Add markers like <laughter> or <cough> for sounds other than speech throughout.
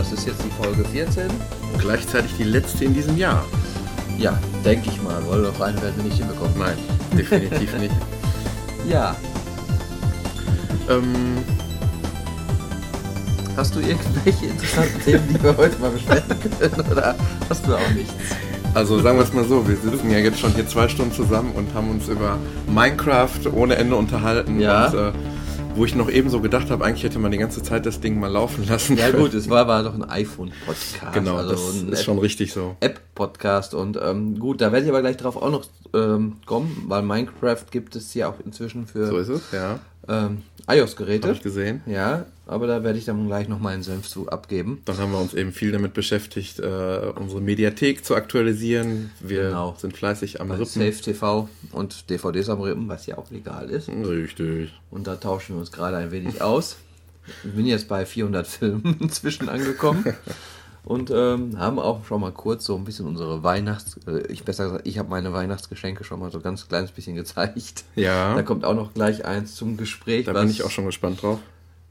Das ist jetzt die Folge 14. Und gleichzeitig die letzte in diesem Jahr. Ja, denke ich mal, weil noch eine werden wir nicht hinbekommen. Nein, definitiv nicht. <laughs> Ja, Ähm, hast du irgendwelche interessanten <laughs> Themen, die wir heute mal besprechen können? Oder hast du auch nichts? also sagen wir es mal so, wir sitzen ja jetzt schon hier zwei Stunden zusammen und haben uns über Minecraft ohne Ende unterhalten. Ja. Und, äh, wo ich noch eben so gedacht habe, eigentlich hätte man die ganze Zeit das Ding mal laufen lassen. Ja gut, es war, war doch ein iPhone-Podcast. Genau, also das ist schon richtig so. App-Podcast. Und ähm, gut, da werde ich aber gleich drauf auch noch ähm, kommen, weil Minecraft gibt es ja auch inzwischen für So ist es, ja. Ähm, Habe iOS-Geräte. ich gesehen. Ja, aber da werde ich dann gleich noch meinen Senf zu abgeben. Dann haben wir uns eben viel damit beschäftigt, äh, unsere Mediathek zu aktualisieren. Wir Genau. sind fleißig am Bei Rippen. Safe TV und DVDs am Rippen, was ja auch legal ist. Richtig. Und da tauschen wir uns gerade ein wenig aus. Ich bin jetzt bei 400 Filmen <laughs> inzwischen angekommen. <laughs> Und ähm, haben auch schon mal kurz so ein bisschen unsere Weihnachts... Äh, ich besser gesagt, ich habe meine Weihnachtsgeschenke schon mal so ganz kleines bisschen gezeigt. Ja, Da kommt auch noch gleich eins zum Gespräch, da bin ich auch schon gespannt drauf.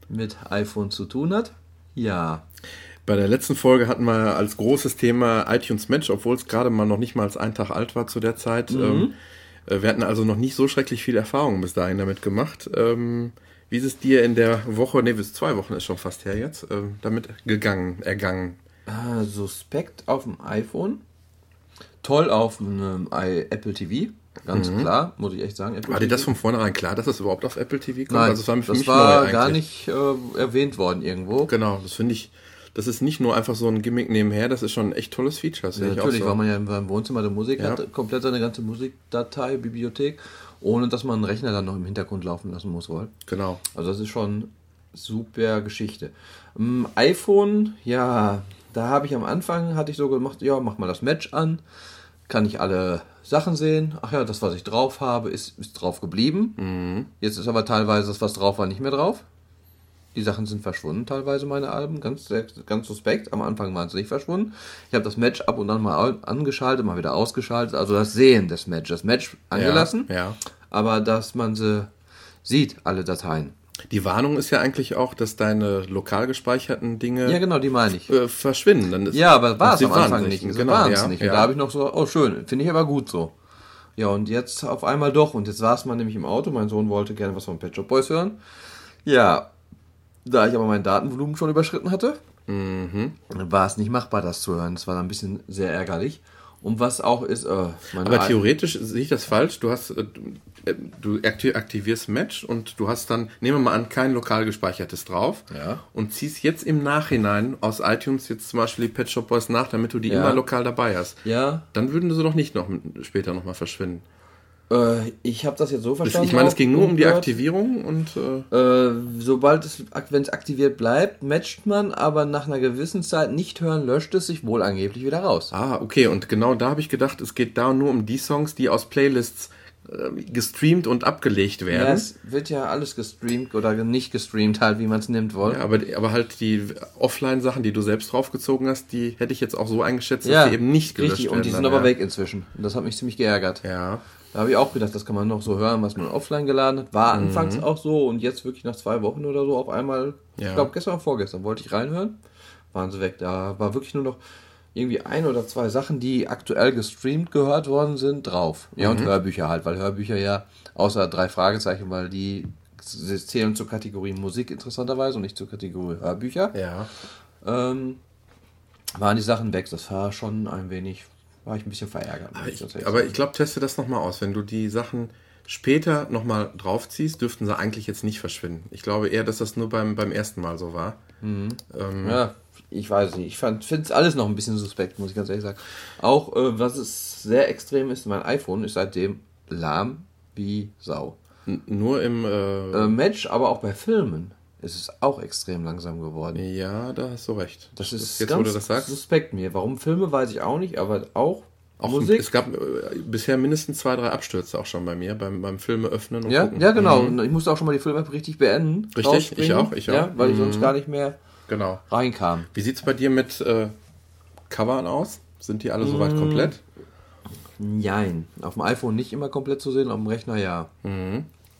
mit iPhone zu tun hat. Ja, Bei der letzten Folge hatten wir als großes Thema iTunes Match, obwohl es gerade mal noch nicht mal als ein Tag alt war zu der Zeit. Ähm, äh, wir hatten also noch nicht so schrecklich viel Erfahrung bis dahin damit gemacht. Ähm, wie ist es dir in der Woche, nee, bis zwei Wochen ist schon fast her jetzt, ähm, damit gegangen, ergangen? Ah, suspekt auf dem iPhone. Toll auf einem i- Apple TV. Ganz klar, muss ich echt sagen. Apple War dir das von vornherein klar, dass das überhaupt auf Apple TV kommt? Nein, also es war das war gar eigentlich. nicht äh, erwähnt worden irgendwo. Genau, das finde ich, das ist nicht nur einfach so ein Gimmick nebenher, das ist schon ein echt tolles Feature. Das Ja, ich natürlich, so. weil man ja im Wohnzimmer der Musik Ja. hat, komplett seine ganze Musikdatei, Bibliothek, ohne dass man einen Rechner dann noch im Hintergrund laufen lassen muss wohl. Genau. Also das ist schon super Geschichte. Ähm, iPhone, ja, da habe ich am Anfang, hatte ich so gemacht, ja, mach mal das Match an, kann ich alle Sachen sehen. Ach ja, das, was ich drauf habe, ist, ist drauf geblieben. Mhm. Jetzt ist aber teilweise das, was drauf war, nicht mehr drauf. Die Sachen sind verschwunden, teilweise meine Alben, ganz, ganz suspekt. Am Anfang waren sie nicht verschwunden. Ich habe das Match ab und an mal angeschaltet, mal wieder ausgeschaltet. Also das Sehen des Matches. Das Match angelassen, Ja, ja. aber dass man sie sieht, alle Dateien. Die Warnung ist ja eigentlich auch, dass deine lokal gespeicherten Dinge Ja, genau, die meine ich. äh, verschwinden. Dann ist, Ja, aber war es am Anfang nicht. Genau, waren es ja, nicht. ja. Und da habe ich noch so, oh schön, finde ich aber gut so. Ja, und jetzt auf einmal doch. Und jetzt saß man nämlich im Auto. Mein Sohn wollte gerne was von Pet Shop Boys hören. Ja, da ich aber mein Datenvolumen schon überschritten hatte, Mhm. war es nicht machbar, das zu hören. Das war dann ein bisschen sehr ärgerlich. Und was auch ist, äh, Aber theoretisch sehe ich das falsch. Du hast, äh, du- äh, du akti- aktivierst Match und du hast dann, nehmen wir mal an, kein lokal gespeichertes drauf Ja. und ziehst jetzt im Nachhinein aus iTunes jetzt zum Beispiel die Pet Shop Boys nach, damit du die Ja. immer lokal dabei hast. Ja, Dann würden sie doch nicht noch später nochmal verschwinden. äh, ich habe das jetzt so verstanden. ich meine, es ging nur um die. Aktivierung und äh, Äh, sobald es, wenn es aktiviert bleibt, matcht man, aber nach einer gewissen Zeit nicht hören, löscht es sich wohl angeblich wieder raus. Ah, okay. Und genau da habe ich gedacht, es geht da nur um die Songs, die aus Playlists gestreamt und abgelegt Ja, werden. es wird ja alles gestreamt oder nicht gestreamt, halt, wie man es nimmt wollen. Ja, aber, aber halt die Offline-Sachen, die du selbst draufgezogen hast, die hätte ich jetzt auch so eingeschätzt, dass Ja, die eben nicht gelöscht richtig. werden. Und die sind dann, aber ja. weg inzwischen. Und das hat mich ziemlich geärgert. Ja. Da habe ich auch gedacht, das kann man noch so hören, was man offline geladen hat. War Mhm. anfangs auch so und jetzt wirklich nach zwei Wochen oder so auf einmal, Ja. ich glaube gestern oder vorgestern, wollte ich reinhören, waren sie weg. Da war wirklich nur noch irgendwie ein oder zwei Sachen, die aktuell gestreamt gehört worden sind, drauf. Ja, Mhm. und Hörbücher halt, weil Hörbücher ja, außer drei Fragezeichen, weil die zählen zur Kategorie Musik interessanterweise und nicht zur Kategorie Hörbücher, Ja. ähm, waren die Sachen weg. Das war schon ein wenig, war ich ein bisschen verärgert. Aber ich, aber sagen. ich glaube, teste das nochmal aus. Wenn du die Sachen später nochmal draufziehst, dürften sie eigentlich jetzt nicht verschwinden. Ich glaube eher, dass das nur beim, beim ersten Mal so war. Ähm, Ja, ich weiß nicht. Ich finde es alles noch ein bisschen suspekt, muss ich ganz ehrlich sagen. Auch, äh, was es sehr extrem ist, mein iPhone ist seitdem lahm wie Sau. n- nur im. Äh, Äh, Match, aber auch bei Filmen ist es auch extrem langsam geworden. ja, da hast du recht. Das ist jetzt, ganz wo du das sagst. suspekt mir. Warum Filme, weiß ich auch nicht, aber auch Auch Musik. Es gab äh, bisher mindestens zwei, drei Abstürze auch schon bei mir beim, beim Filme öffnen und Ja, gucken. ja genau. Mhm. Ich musste auch schon mal die Filme richtig beenden. Richtig, ich auch, ich auch. Ja, weil ich Mhm. sonst gar nicht mehr Genau. reinkam. Wie sieht es bei dir mit äh, Covern aus? Sind die alle soweit Mm. komplett? Nein. Auf dem iPhone nicht immer komplett zu sehen, auf dem Rechner ja.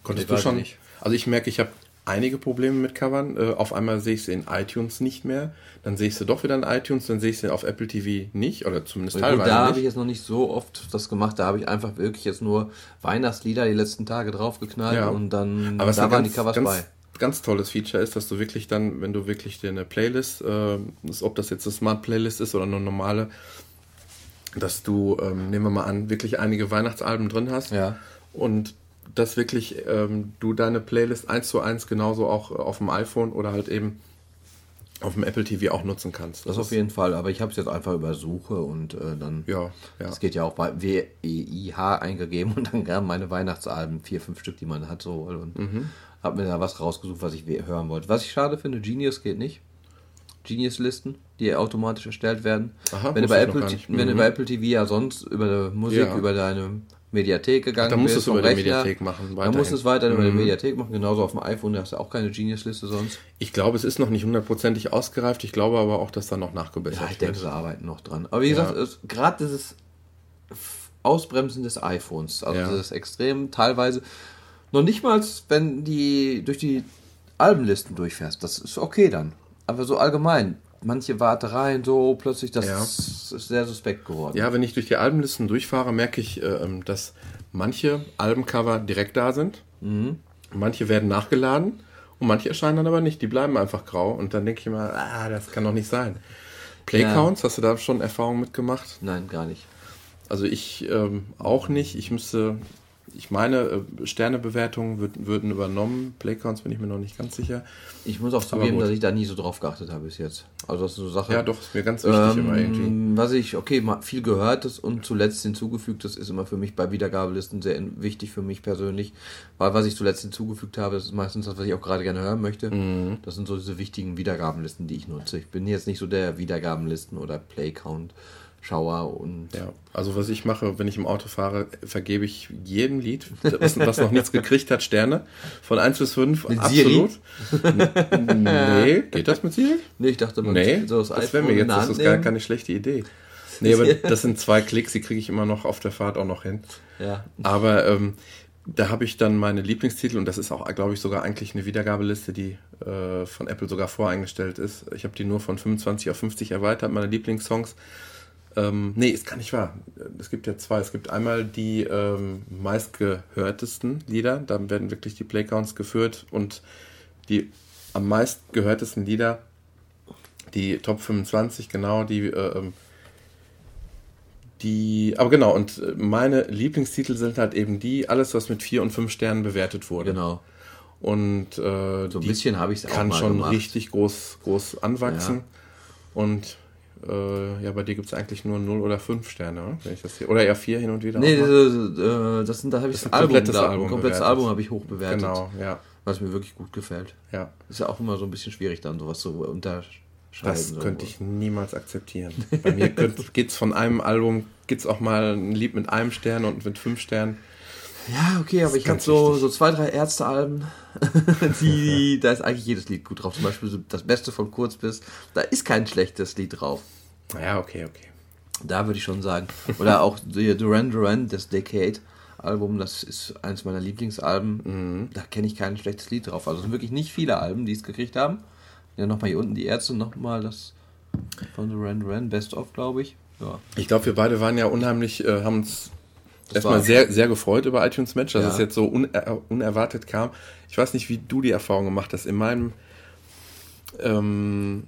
Konntest Ich du schon? nicht. Also ich merke, ich habe einige Probleme mit Covern. Äh, auf einmal sehe ich sie in iTunes nicht mehr. Dann sehe ich sie doch wieder in iTunes. Dann sehe ich sie auf Apple TV nicht. Oder zumindest Gut, teilweise da habe ich jetzt noch nicht so oft das gemacht. Da habe ich einfach wirklich jetzt nur Weihnachtslieder die letzten Tage draufgeknallt Ja. und dann Aber da waren ganz, die Covers ganz, bei. Ganz tolles Feature ist, dass du wirklich dann, wenn du wirklich dir eine Playlist, äh, das- ob das jetzt eine Smart Playlist ist oder eine normale, dass du, ähm, nehmen wir mal an, wirklich einige Weihnachtsalben drin hast Ja. und dass wirklich ähm, du deine Playlist eins zu eins genauso auch äh, auf dem iPhone oder halt eben auf dem Apple TV auch nutzen kannst. Das auf jeden Fall, aber ich habe es jetzt einfach über Suche und äh, dann. Ja, ja. Das geht ja auch bei W-E-I-H eingegeben und dann kamen meine Weihnachtsalben, vier, fünf Stück, die man hat, so und Mhm. Habe mir da was rausgesucht, was ich hören wollte. Was ich schade finde, Genius geht nicht. Genius-Listen, die automatisch erstellt werden. Aha, wenn, du wusste bei Apple, wenn du Mhm. bei Apple TV ja sonst über Musik, Ja. über deine Mediathek gegangen Da musst bist, du es über vom die Rechner, Mediathek machen, Dann musst du es weiterhin über die Mhm. Mediathek machen, genauso auf dem iPhone, da hast du auch keine Genius-Liste sonst. Ich glaube, es ist noch nicht hundertprozentig ausgereift. Ich glaube aber auch, dass da noch nachgebessert Ja, ich denke, wird. sie arbeiten noch dran. Aber wie Ja. gesagt, es- gerade dieses Ausbremsen des iPhones, also Ja. das ist extrem teilweise, noch nicht mal, wenn die durch die Albenlisten durchfährst, das ist okay dann. Aber so allgemein, manche Wartereien, so plötzlich, das Ja. ist sehr suspekt geworden. Ja, wenn ich durch die Albenlisten durchfahre, merke ich, äh, dass manche Albencover direkt da sind. Mhm. Manche werden nachgeladen und manche erscheinen dann aber nicht. Die bleiben einfach grau. Und dann denke ich immer, ah, das kann doch nicht sein. Playcounts, hast du da schon Erfahrungen mitgemacht? Nein, gar nicht. Also ich ähm, auch nicht. Ich müsste, ich meine, äh, Sternebewertungen würden, würden übernommen. Playcounts bin ich mir noch nicht ganz sicher. Ich muss auch zugeben, dass ich da nie so drauf geachtet habe bis jetzt. Also das ist so eine Sache. Ja, doch, ist mir ganz wichtig immer irgendwie. Ähm, was ich, okay, viel gehörtes und zuletzt hinzugefügtes ist immer für mich bei Wiedergabelisten sehr wichtig für mich persönlich, weil was ich zuletzt hinzugefügt habe, das ist meistens das, was ich auch gerade gerne hören möchte. Mhm. Das sind so diese wichtigen Wiedergabenlisten, die ich nutze. Ich bin jetzt nicht so der Wiedergabenlisten oder Playcount Schauer und Ja, also was ich mache, wenn ich im Auto fahre, vergebe ich jedem Lied, was, was noch nichts gekriegt hat, Sterne. Von 1 bis 5, Mit absolut. <laughs> Nee, geht das mit Siri? nee, ich dachte, man Nee, so das, das wäre mir jetzt, das ist gar keine schlechte Idee. Nee, aber <laughs> das sind zwei Klicks, die kriege ich immer noch auf der Fahrt auch noch hin. Ja. Aber ähm, da habe ich dann meine Lieblingstitel und das ist auch, glaube ich, sogar eigentlich eine Wiedergabeliste, die äh, von Apple sogar voreingestellt ist. Ich habe die nur von 25 auf 50 erweitert, meine Lieblingssongs. Ähm, nee, ist gar nicht wahr. Es gibt ja zwei. Es gibt einmal die ähm, meistgehörtesten Lieder, da werden wirklich die Playcounts geführt und die am meistgehörtesten Lieder, die Top 25, genau, die äh, ähm, die, aber genau, und äh, meine Lieblingstitel sind halt eben die, alles, was mit vier und fünf Sternen bewertet wurde. Genau. Und äh, So ein bisschen habe ich es auch kann schon gemacht. richtig groß, groß anwachsen. Ja. Und äh, ja, bei dir gibt es eigentlich nur 0 oder 5 Sterne, oder? Wenn ich das hier, oder eher 4 hin und wieder. Nee, äh, das sind, da habe ich Das das, Album, komplettes da, Album komplettes. Album habe ich hoch bewertet, Genau, ja. was mir wirklich gut gefällt. ja. Ist ja auch immer so ein bisschen schwierig, dann sowas zu unterscheiden. Das könnte ich niemals akzeptieren. Bei mir <laughs> geht es von einem Album, gibt es auch mal ein Lied mit einem Stern und mit fünf Sternen. Ja, okay, aber ich habe so, so zwei, drei Ärztealben, <laughs> die, da ist eigentlich jedes Lied gut drauf. Zum Beispiel das Beste von Kurz bis, da ist kein schlechtes Lied drauf. Ja, okay, okay. Da würde ich schon sagen. Oder auch Duran Duran, das Decade Album, das ist eins meiner Lieblingsalben. Mhm. Da kenne ich kein schlechtes Lied drauf. Also es sind wirklich nicht viele Alben, die es gekriegt haben. Ja, nochmal hier unten die Ärzte, nochmal das von Duran Duran, Best of, glaube ich. Ja. Ich glaube, wir beide waren ja unheimlich, äh, haben uns erstmal sehr, sehr gefreut über iTunes Match, dass Ja. es jetzt so uner unerwartet kam. Ich weiß nicht, wie du die Erfahrung gemacht hast. In meinem ähm,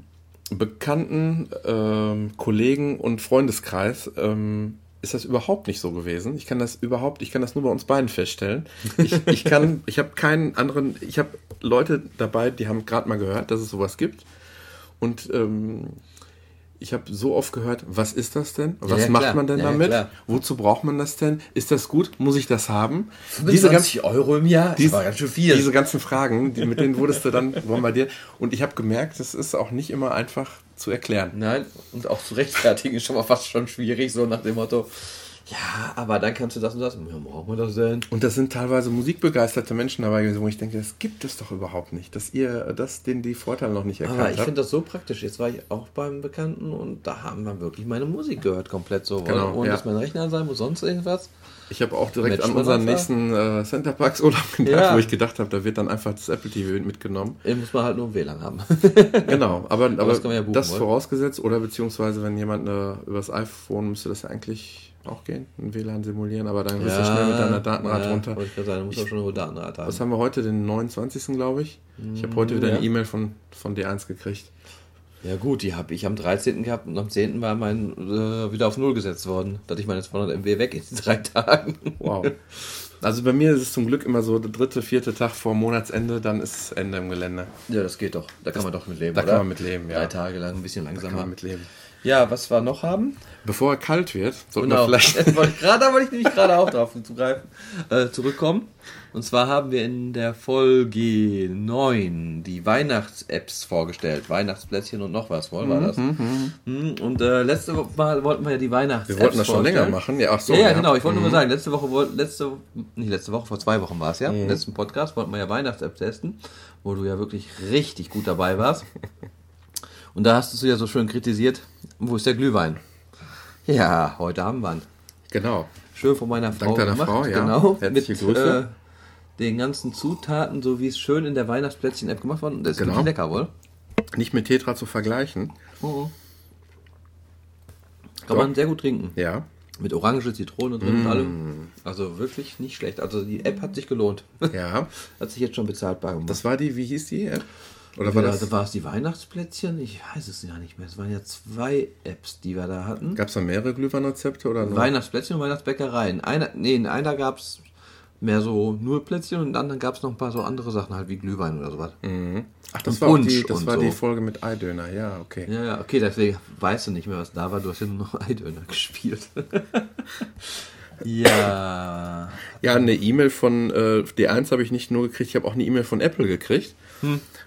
bekannten ähm, Kollegen und Freundeskreis ähm, ist das überhaupt nicht so gewesen. Ich kann das überhaupt, ich kann das nur bei uns beiden feststellen. Ich, <laughs> ich kann, ich habe keinen anderen, ich habe Leute dabei, die haben gerade mal gehört, dass es sowas gibt. Und ähm, ich habe so oft gehört, was ist das denn? Was ja, macht klar. man denn Ja, ja, damit? klar. Wozu braucht man das denn? Ist das gut? Muss ich das haben? Diese ganzen, Euro im Jahr, dies- das war ganz schön viel. diese ganzen Fragen, die, mit denen wurdest du dann bombardiert. Und ich habe gemerkt, es ist auch nicht immer einfach zu erklären. Nein, und auch zu rechtfertigen ist schon mal fast schon schwierig, so nach dem Motto, ja, aber dann kannst du das und das. Ja, brauchen wir das denn? Und das sind teilweise musikbegeisterte Menschen dabei gewesen, wo ich denke, das gibt es doch überhaupt nicht, dass ihr das den die Vorteile noch nicht erkannt Aber ich habt. finde das so praktisch. Jetzt war ich auch beim Bekannten und da haben wir wirklich meine Musik gehört, komplett so. Genau, ohne ja. dass mein Rechner sein muss, sonst irgendwas. Ich habe auch direkt Matchen an unseren das nächsten äh, Centerparks Urlaub gedacht, Ja. wo ich gedacht habe, da wird dann einfach das Apple TV mitgenommen. Hier muss man halt nur ein WLAN haben. <laughs> Genau, aber, aber, das kann man ja buchen, das vorausgesetzt oder beziehungsweise wenn jemand äh, übers iPhone müsste das ja eigentlich auch gehen, ein WLAN simulieren, aber dann bist du schnell mit deiner Datenrate ja, runter. Ich sagen, du musst auch schon eine hohe Datenrate haben. Was haben wir heute, den 29. glaube ich? Ich habe heute wieder ja. eine E-Mail von, von D1 gekriegt. Ja gut, die habe ich am 13. gehabt und am 10. war mein äh, wieder auf Null gesetzt worden. Da hatte ich meine 200 MB weg in drei <laughs> Tagen. Wow. Also bei mir ist es zum Glück immer so, der dritte, vierte Tag vor Monatsende, dann ist Ende im Gelände. Ja, das geht doch. Da kann man doch mit leben, Da oder? kann man mit leben, ja. Drei Tage lang, ein bisschen Da kann langsamer. man mit leben. Ja, was wir noch haben? Bevor er kalt wird, sollten Genau. wir vielleicht <laughs> Wollte ich gerade, da wollte ich nämlich gerade auch drauf zugreifen, äh, zurückkommen. Und zwar haben wir in der Folge 9 die Weihnachts-Apps vorgestellt. Weihnachtsplätzchen und noch was, wohl war das. Mhm, Und äh, letzte Woche wollten wir ja die Weihnachts-Apps Wir wollten das schon vorstellen. länger machen. Ja, ach so. ja, ja, genau. Ich wollte nur mal sagen, letzte Woche, letzte, nicht letzte Woche, vor zwei Wochen war es ja, im letzten Podcast wollten wir ja Weihnachts-App testen, wo du ja wirklich richtig gut dabei warst. <laughs> Und da hast du ja so schön kritisiert, wo ist der Glühwein? Ja, heute haben wir ihn. Genau. Schön von meiner Frau Dank deiner gemacht, Frau, ja. genau. Herzliche mit Grüße. Äh, den ganzen Zutaten, so wie es schön in der Weihnachtsplätzchen-App gemacht worden. Das ist Genau. wirklich lecker, wohl. Nicht mit Tetra zu vergleichen. Kann man sehr gut trinken. Ja. Mit Orange, Zitrone drin und Mm. allem. Also wirklich nicht schlecht. Also die App hat sich gelohnt. Ja. <laughs> Hat sich jetzt schon bezahlbar gemacht. Das war die, wie hieß die App? Oder war das, war es die Weihnachtsplätzchen? Ich weiß es gar nicht mehr. Es waren ja zwei Apps, die wir da hatten. gab es da mehrere Glühweinrezepte oder nur? Weihnachtsplätzchen und Weihnachtsbäckereien. Einer, nee, in einer gab es mehr so nur Plätzchen und in anderen gab es noch ein paar so andere Sachen, halt wie Glühwein oder sowas. Ach, das Und war, Punsch die, das und war so. die Folge mit Eidöner. Ja, okay. Ja, ja, okay, deswegen weißt du nicht mehr, was da war. Du hast ja nur noch <laughs> Eidöner gespielt. <laughs> ja. Ja, eine E-Mail von äh, D1 habe ich nicht nur gekriegt, ich habe auch eine E-Mail von Apple gekriegt.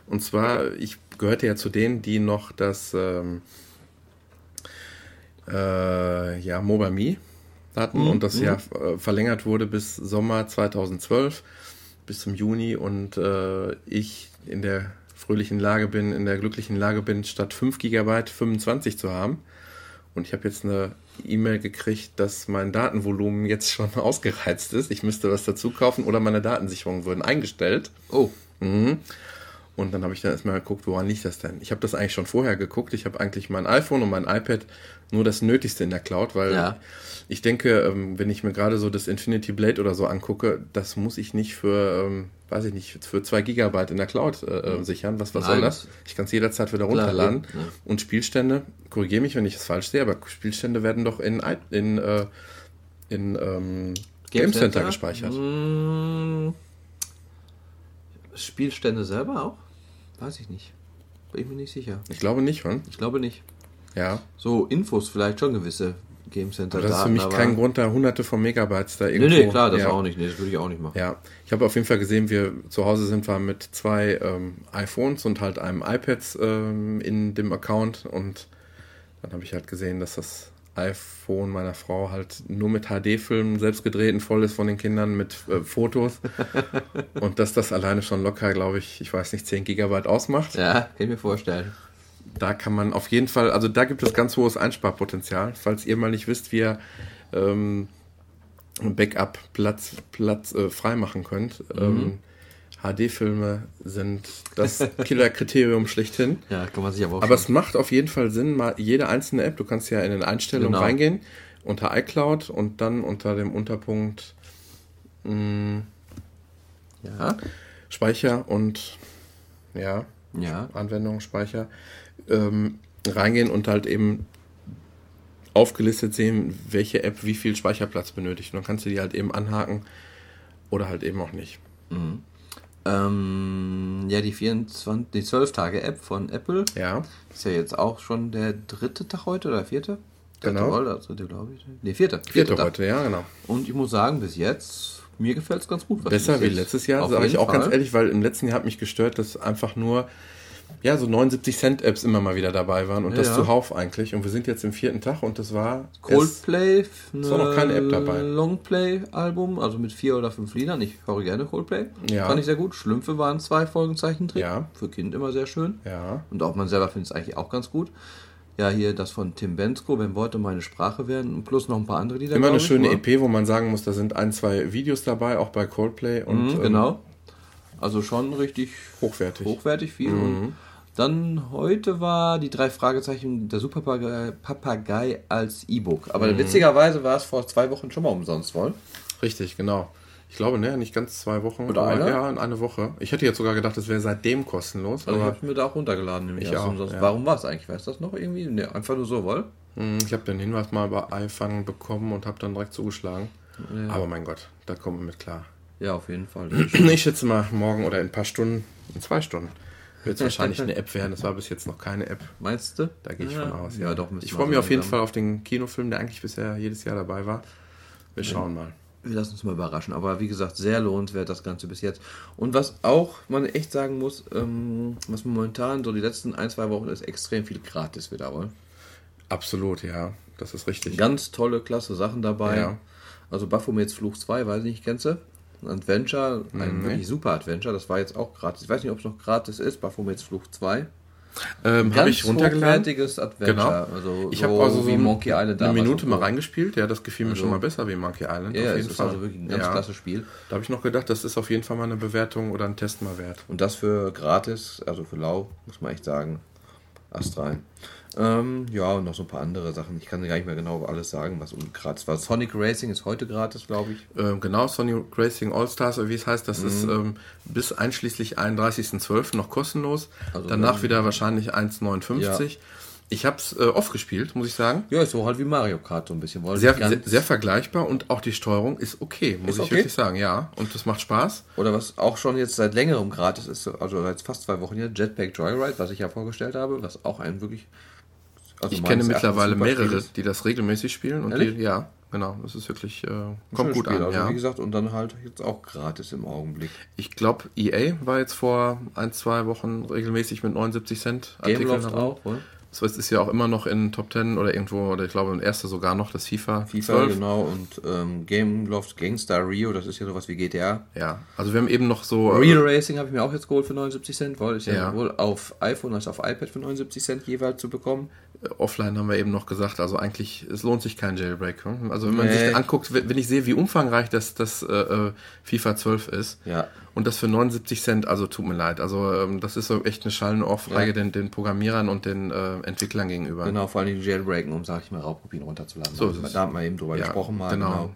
Und zwar, ich gehörte ja zu denen, die noch das ähm, äh, ja, Mobile Me hatten und das ja äh, verlängert wurde bis Sommer 2012, bis zum Juni und äh, ich in der fröhlichen Lage bin, in der glücklichen Lage bin, statt 5 GB 25 zu haben. Und ich habe jetzt eine E-Mail gekriegt, dass mein Datenvolumen jetzt schon <laughs> ausgereizt ist. Ich müsste was dazu kaufen oder meine Datensicherungen wurden eingestellt. Oh, Mhm. Und dann habe ich dann erstmal geguckt, woran liegt das denn? Ich habe das eigentlich schon vorher geguckt. Ich habe eigentlich mein iPhone und mein iPad nur das Nötigste in der Cloud, weil Ja. ich denke, ähm, wenn ich mir gerade so das Infinity Blade oder so angucke, das muss ich nicht für, ähm, weiß ich nicht, für zwei Gigabyte in der Cloud äh, äh, sichern. Was, was soll das? Ich kann es jederzeit wieder Klar, runterladen. ja, ja. Und Spielstände, korrigiere mich, wenn ich es falsch sehe, aber Spielstände werden doch in, in, äh, in ähm, Game Center gespeichert. Mm, Spielstände selber auch? Weiß ich nicht. Bin ich mir nicht sicher. Ich glaube nicht, hm? Ich glaube nicht. Ja. So Infos vielleicht schon gewisse Game Center Aber das ist für mich kein Grund, da hunderte von Megabytes da Nee, irgendwo. nee, klar, das ja. auch nicht. Nee, das würde ich auch nicht machen. Ja, ich habe auf jeden Fall gesehen, wir zu Hause sind wir mit zwei ähm, iPhones und halt einem iPad ähm, in dem Account und dann habe ich halt gesehen, dass das iPhone meiner Frau halt nur mit HD-Filmen selbst gedrehten voll ist von den Kindern mit äh, Fotos <laughs> und dass das alleine schon locker, glaube ich, ich weiß nicht, 10 Gigabyte ausmacht. Ja, kann ich mir vorstellen. Da kann man auf jeden Fall, also da gibt es ganz hohes Einsparpotenzial. Falls ihr mal nicht wisst, wie ihr ähm, Backup Platz, Platz äh, freimachen könnt. Ähm, HD-Filme sind das Killerkriterium <laughs> schlechthin. Ja, kann man sich aber auch Aber schon- es macht auf jeden Fall Sinn, mal jede einzelne App, du kannst ja in den Einstellungen Genau. reingehen, unter iCloud und dann unter dem Unterpunkt mh, ja, Speicher und ja, ja. Anwendung, Speicher, ähm, reingehen und halt eben aufgelistet sehen, welche App wie viel Speicherplatz benötigt. Und dann kannst du die halt eben anhaken oder halt eben auch nicht. Ähm, ja, die 24, die 12-Tage-App von Apple Ja, ist ja jetzt auch schon der dritte Tag heute oder vierte? Dritte Genau. also dritte, glaube ich. Nee, vierte. vierte Tag. heute, ja, genau. Und ich muss sagen, bis jetzt, mir gefällt es ganz gut. Besser wie letztes Jahr, sage ich auch ganz Fall. ehrlich, weil im letzten Jahr hat mich gestört, dass einfach nur ja, so 79 Cent Apps immer mal wieder dabei waren und Ja, das zuhauf eigentlich. Und wir sind jetzt im vierten Tag und das war Coldplay, ist auch noch keine App dabei. Longplay-Album, also mit vier oder fünf Liedern. Ich höre gerne Coldplay. Ja. Fand ich sehr gut. Schlümpfe waren zwei Folgen Zeichentrick. Ja. Für Kind immer sehr schön. Ja. Und auch man selber findet es eigentlich auch ganz gut. Ja, hier das von Tim Bensko, wenn Worte meine Sprache wären, plus noch ein paar andere Lieder. Immer eine ich, schöne oder? EP, wo man sagen muss, da sind ein, zwei Videos dabei, auch bei Coldplay und Mhm, ähm, genau. Also schon richtig hochwertig. hochwertig viel. Und dann heute war die drei Fragezeichen der Superpapagei Papagei als E-Book. Aber witzigerweise war es vor zwei Wochen schon mal umsonst wohl. Richtig, genau. Ich glaube, ne, nicht ganz zwei Wochen. Oder eine? Ja, in eine Woche. Ich hätte jetzt sogar gedacht, es wäre seitdem kostenlos. Also ich aber habe mir da auch runtergeladen. Nämlich Ich auch, umsonst. ja. Warum war es eigentlich? Weißt du das noch irgendwie? Ne, einfach nur so, wohl. mh, ich habe den Hinweis mal bei iFun bekommen und habe dann direkt zugeschlagen. Ja. Aber mein Gott, da kommen wir mit klar. Ja, auf jeden Fall. <clears throat> Ich schätze mal, morgen oder in ein paar Stunden, in zwei Stunden, wird es <laughs> wahrscheinlich eine App werden. Das war bis jetzt noch keine App. Meinst du? Da gehe ich ja. von aus. Ja, doch. müssen Ich freue mich auf jeden Fall auf den Kinofilm, der eigentlich bisher jedes Jahr dabei war. Wir schauen mal. Wir lassen uns mal überraschen. Aber wie gesagt, sehr lohnenswert das Ganze bis jetzt. Und was auch man echt sagen muss, ähm, was momentan so die letzten ein, zwei Wochen ist, extrem viel gratis wieder wohl. Absolut, ja. Das ist richtig. Ganz tolle, klasse Sachen dabei. Ja. Also Baphomets Fluch 2, weiß ich nicht, kennst du? Ein Adventure, ein Nee. wirklich super Adventure. Das war jetzt auch gratis. Ich weiß nicht, ob es noch gratis ist, Baphomets Fluch 2. Ähm, habe ich runtergeladen. hochwertiges Adventure. Genau. Also Ich so habe also so wie Monkey Island eine Minute mal reingespielt. Ja, das gefiel mir Also- schon mal besser wie Monkey Island. Ja, auf jeden ist Fall. also wirklich ein ganz ja. klasse Spiel. Da habe ich noch gedacht, das ist auf jeden Fall mal eine Bewertung oder ein Test mal wert. Und das für gratis, also für lau, muss man echt sagen. Ast rein. Ähm, ja, und noch so ein paar andere Sachen. Ich kann gar nicht mehr genau alles sagen, was um gratis war. Sonic Racing ist heute gratis, glaube ich. Ähm, genau, Sony Racing All-Stars, wie es heißt, das Mhm. ist ähm, bis einschließlich 31.12. noch kostenlos. Also Danach wieder wahrscheinlich 1,59. Ich habe es äh, oft gespielt, muss ich sagen. Ja, ist so halt wie Mario Kart so ein bisschen. Sehr, sehr, sehr vergleichbar und auch die Steuerung ist okay, muss Ist ich okay? wirklich sagen, ja. Und das macht Spaß. Oder was auch schon jetzt seit längerem gratis ist, also seit fast zwei Wochen hier, Jetpack Joyride, was ich ja vorgestellt habe, was auch ein wirklich. Also Ich kenne mittlerweile mehrere, die das regelmäßig spielen. Und Ehrlich? die, ja, genau, das ist wirklich, äh, kommt gut Spiel, an. Also ja. wie gesagt, und dann halt jetzt auch gratis im Augenblick. Ich glaube, EA war jetzt vor ein, zwei Wochen regelmäßig mit 79 Cent Gameloft dabei. auch, oder? Das ist ja auch immer noch in Top 10 oder irgendwo, oder ich glaube, ein erster sogar noch, das FIFA, FIFA, 12. genau, und ähm, Gameloft Gangstar Rio, das ist ja sowas wie GTA. Ja, also wir haben eben noch so. äh, Real Racing habe ich mir auch jetzt geholt für 79 Cent, weil ist ja, Ja. sowohl auf iPhone als auch auf iPad für 79 Cent jeweils zu bekommen. Offline haben wir eben noch gesagt, also eigentlich, es lohnt sich kein Jailbreak. hm? Also wenn man Nee. sich anguckt, wenn wenn ich sehe, wie umfangreich das, das äh, äh, FIFA 12 ist Ja. Und das für 79 Cent, also tut mir leid. Also ähm, das ist so echt eine schallende Ohrfeige Ja. den, den Programmierern und den äh, Entwicklern gegenüber. Genau, vor allem Jailbreaken, um, sag ich mal, Raubkopien runterzuladen. So da, es. haben wir eben drüber Ja, gesprochen mal. genau.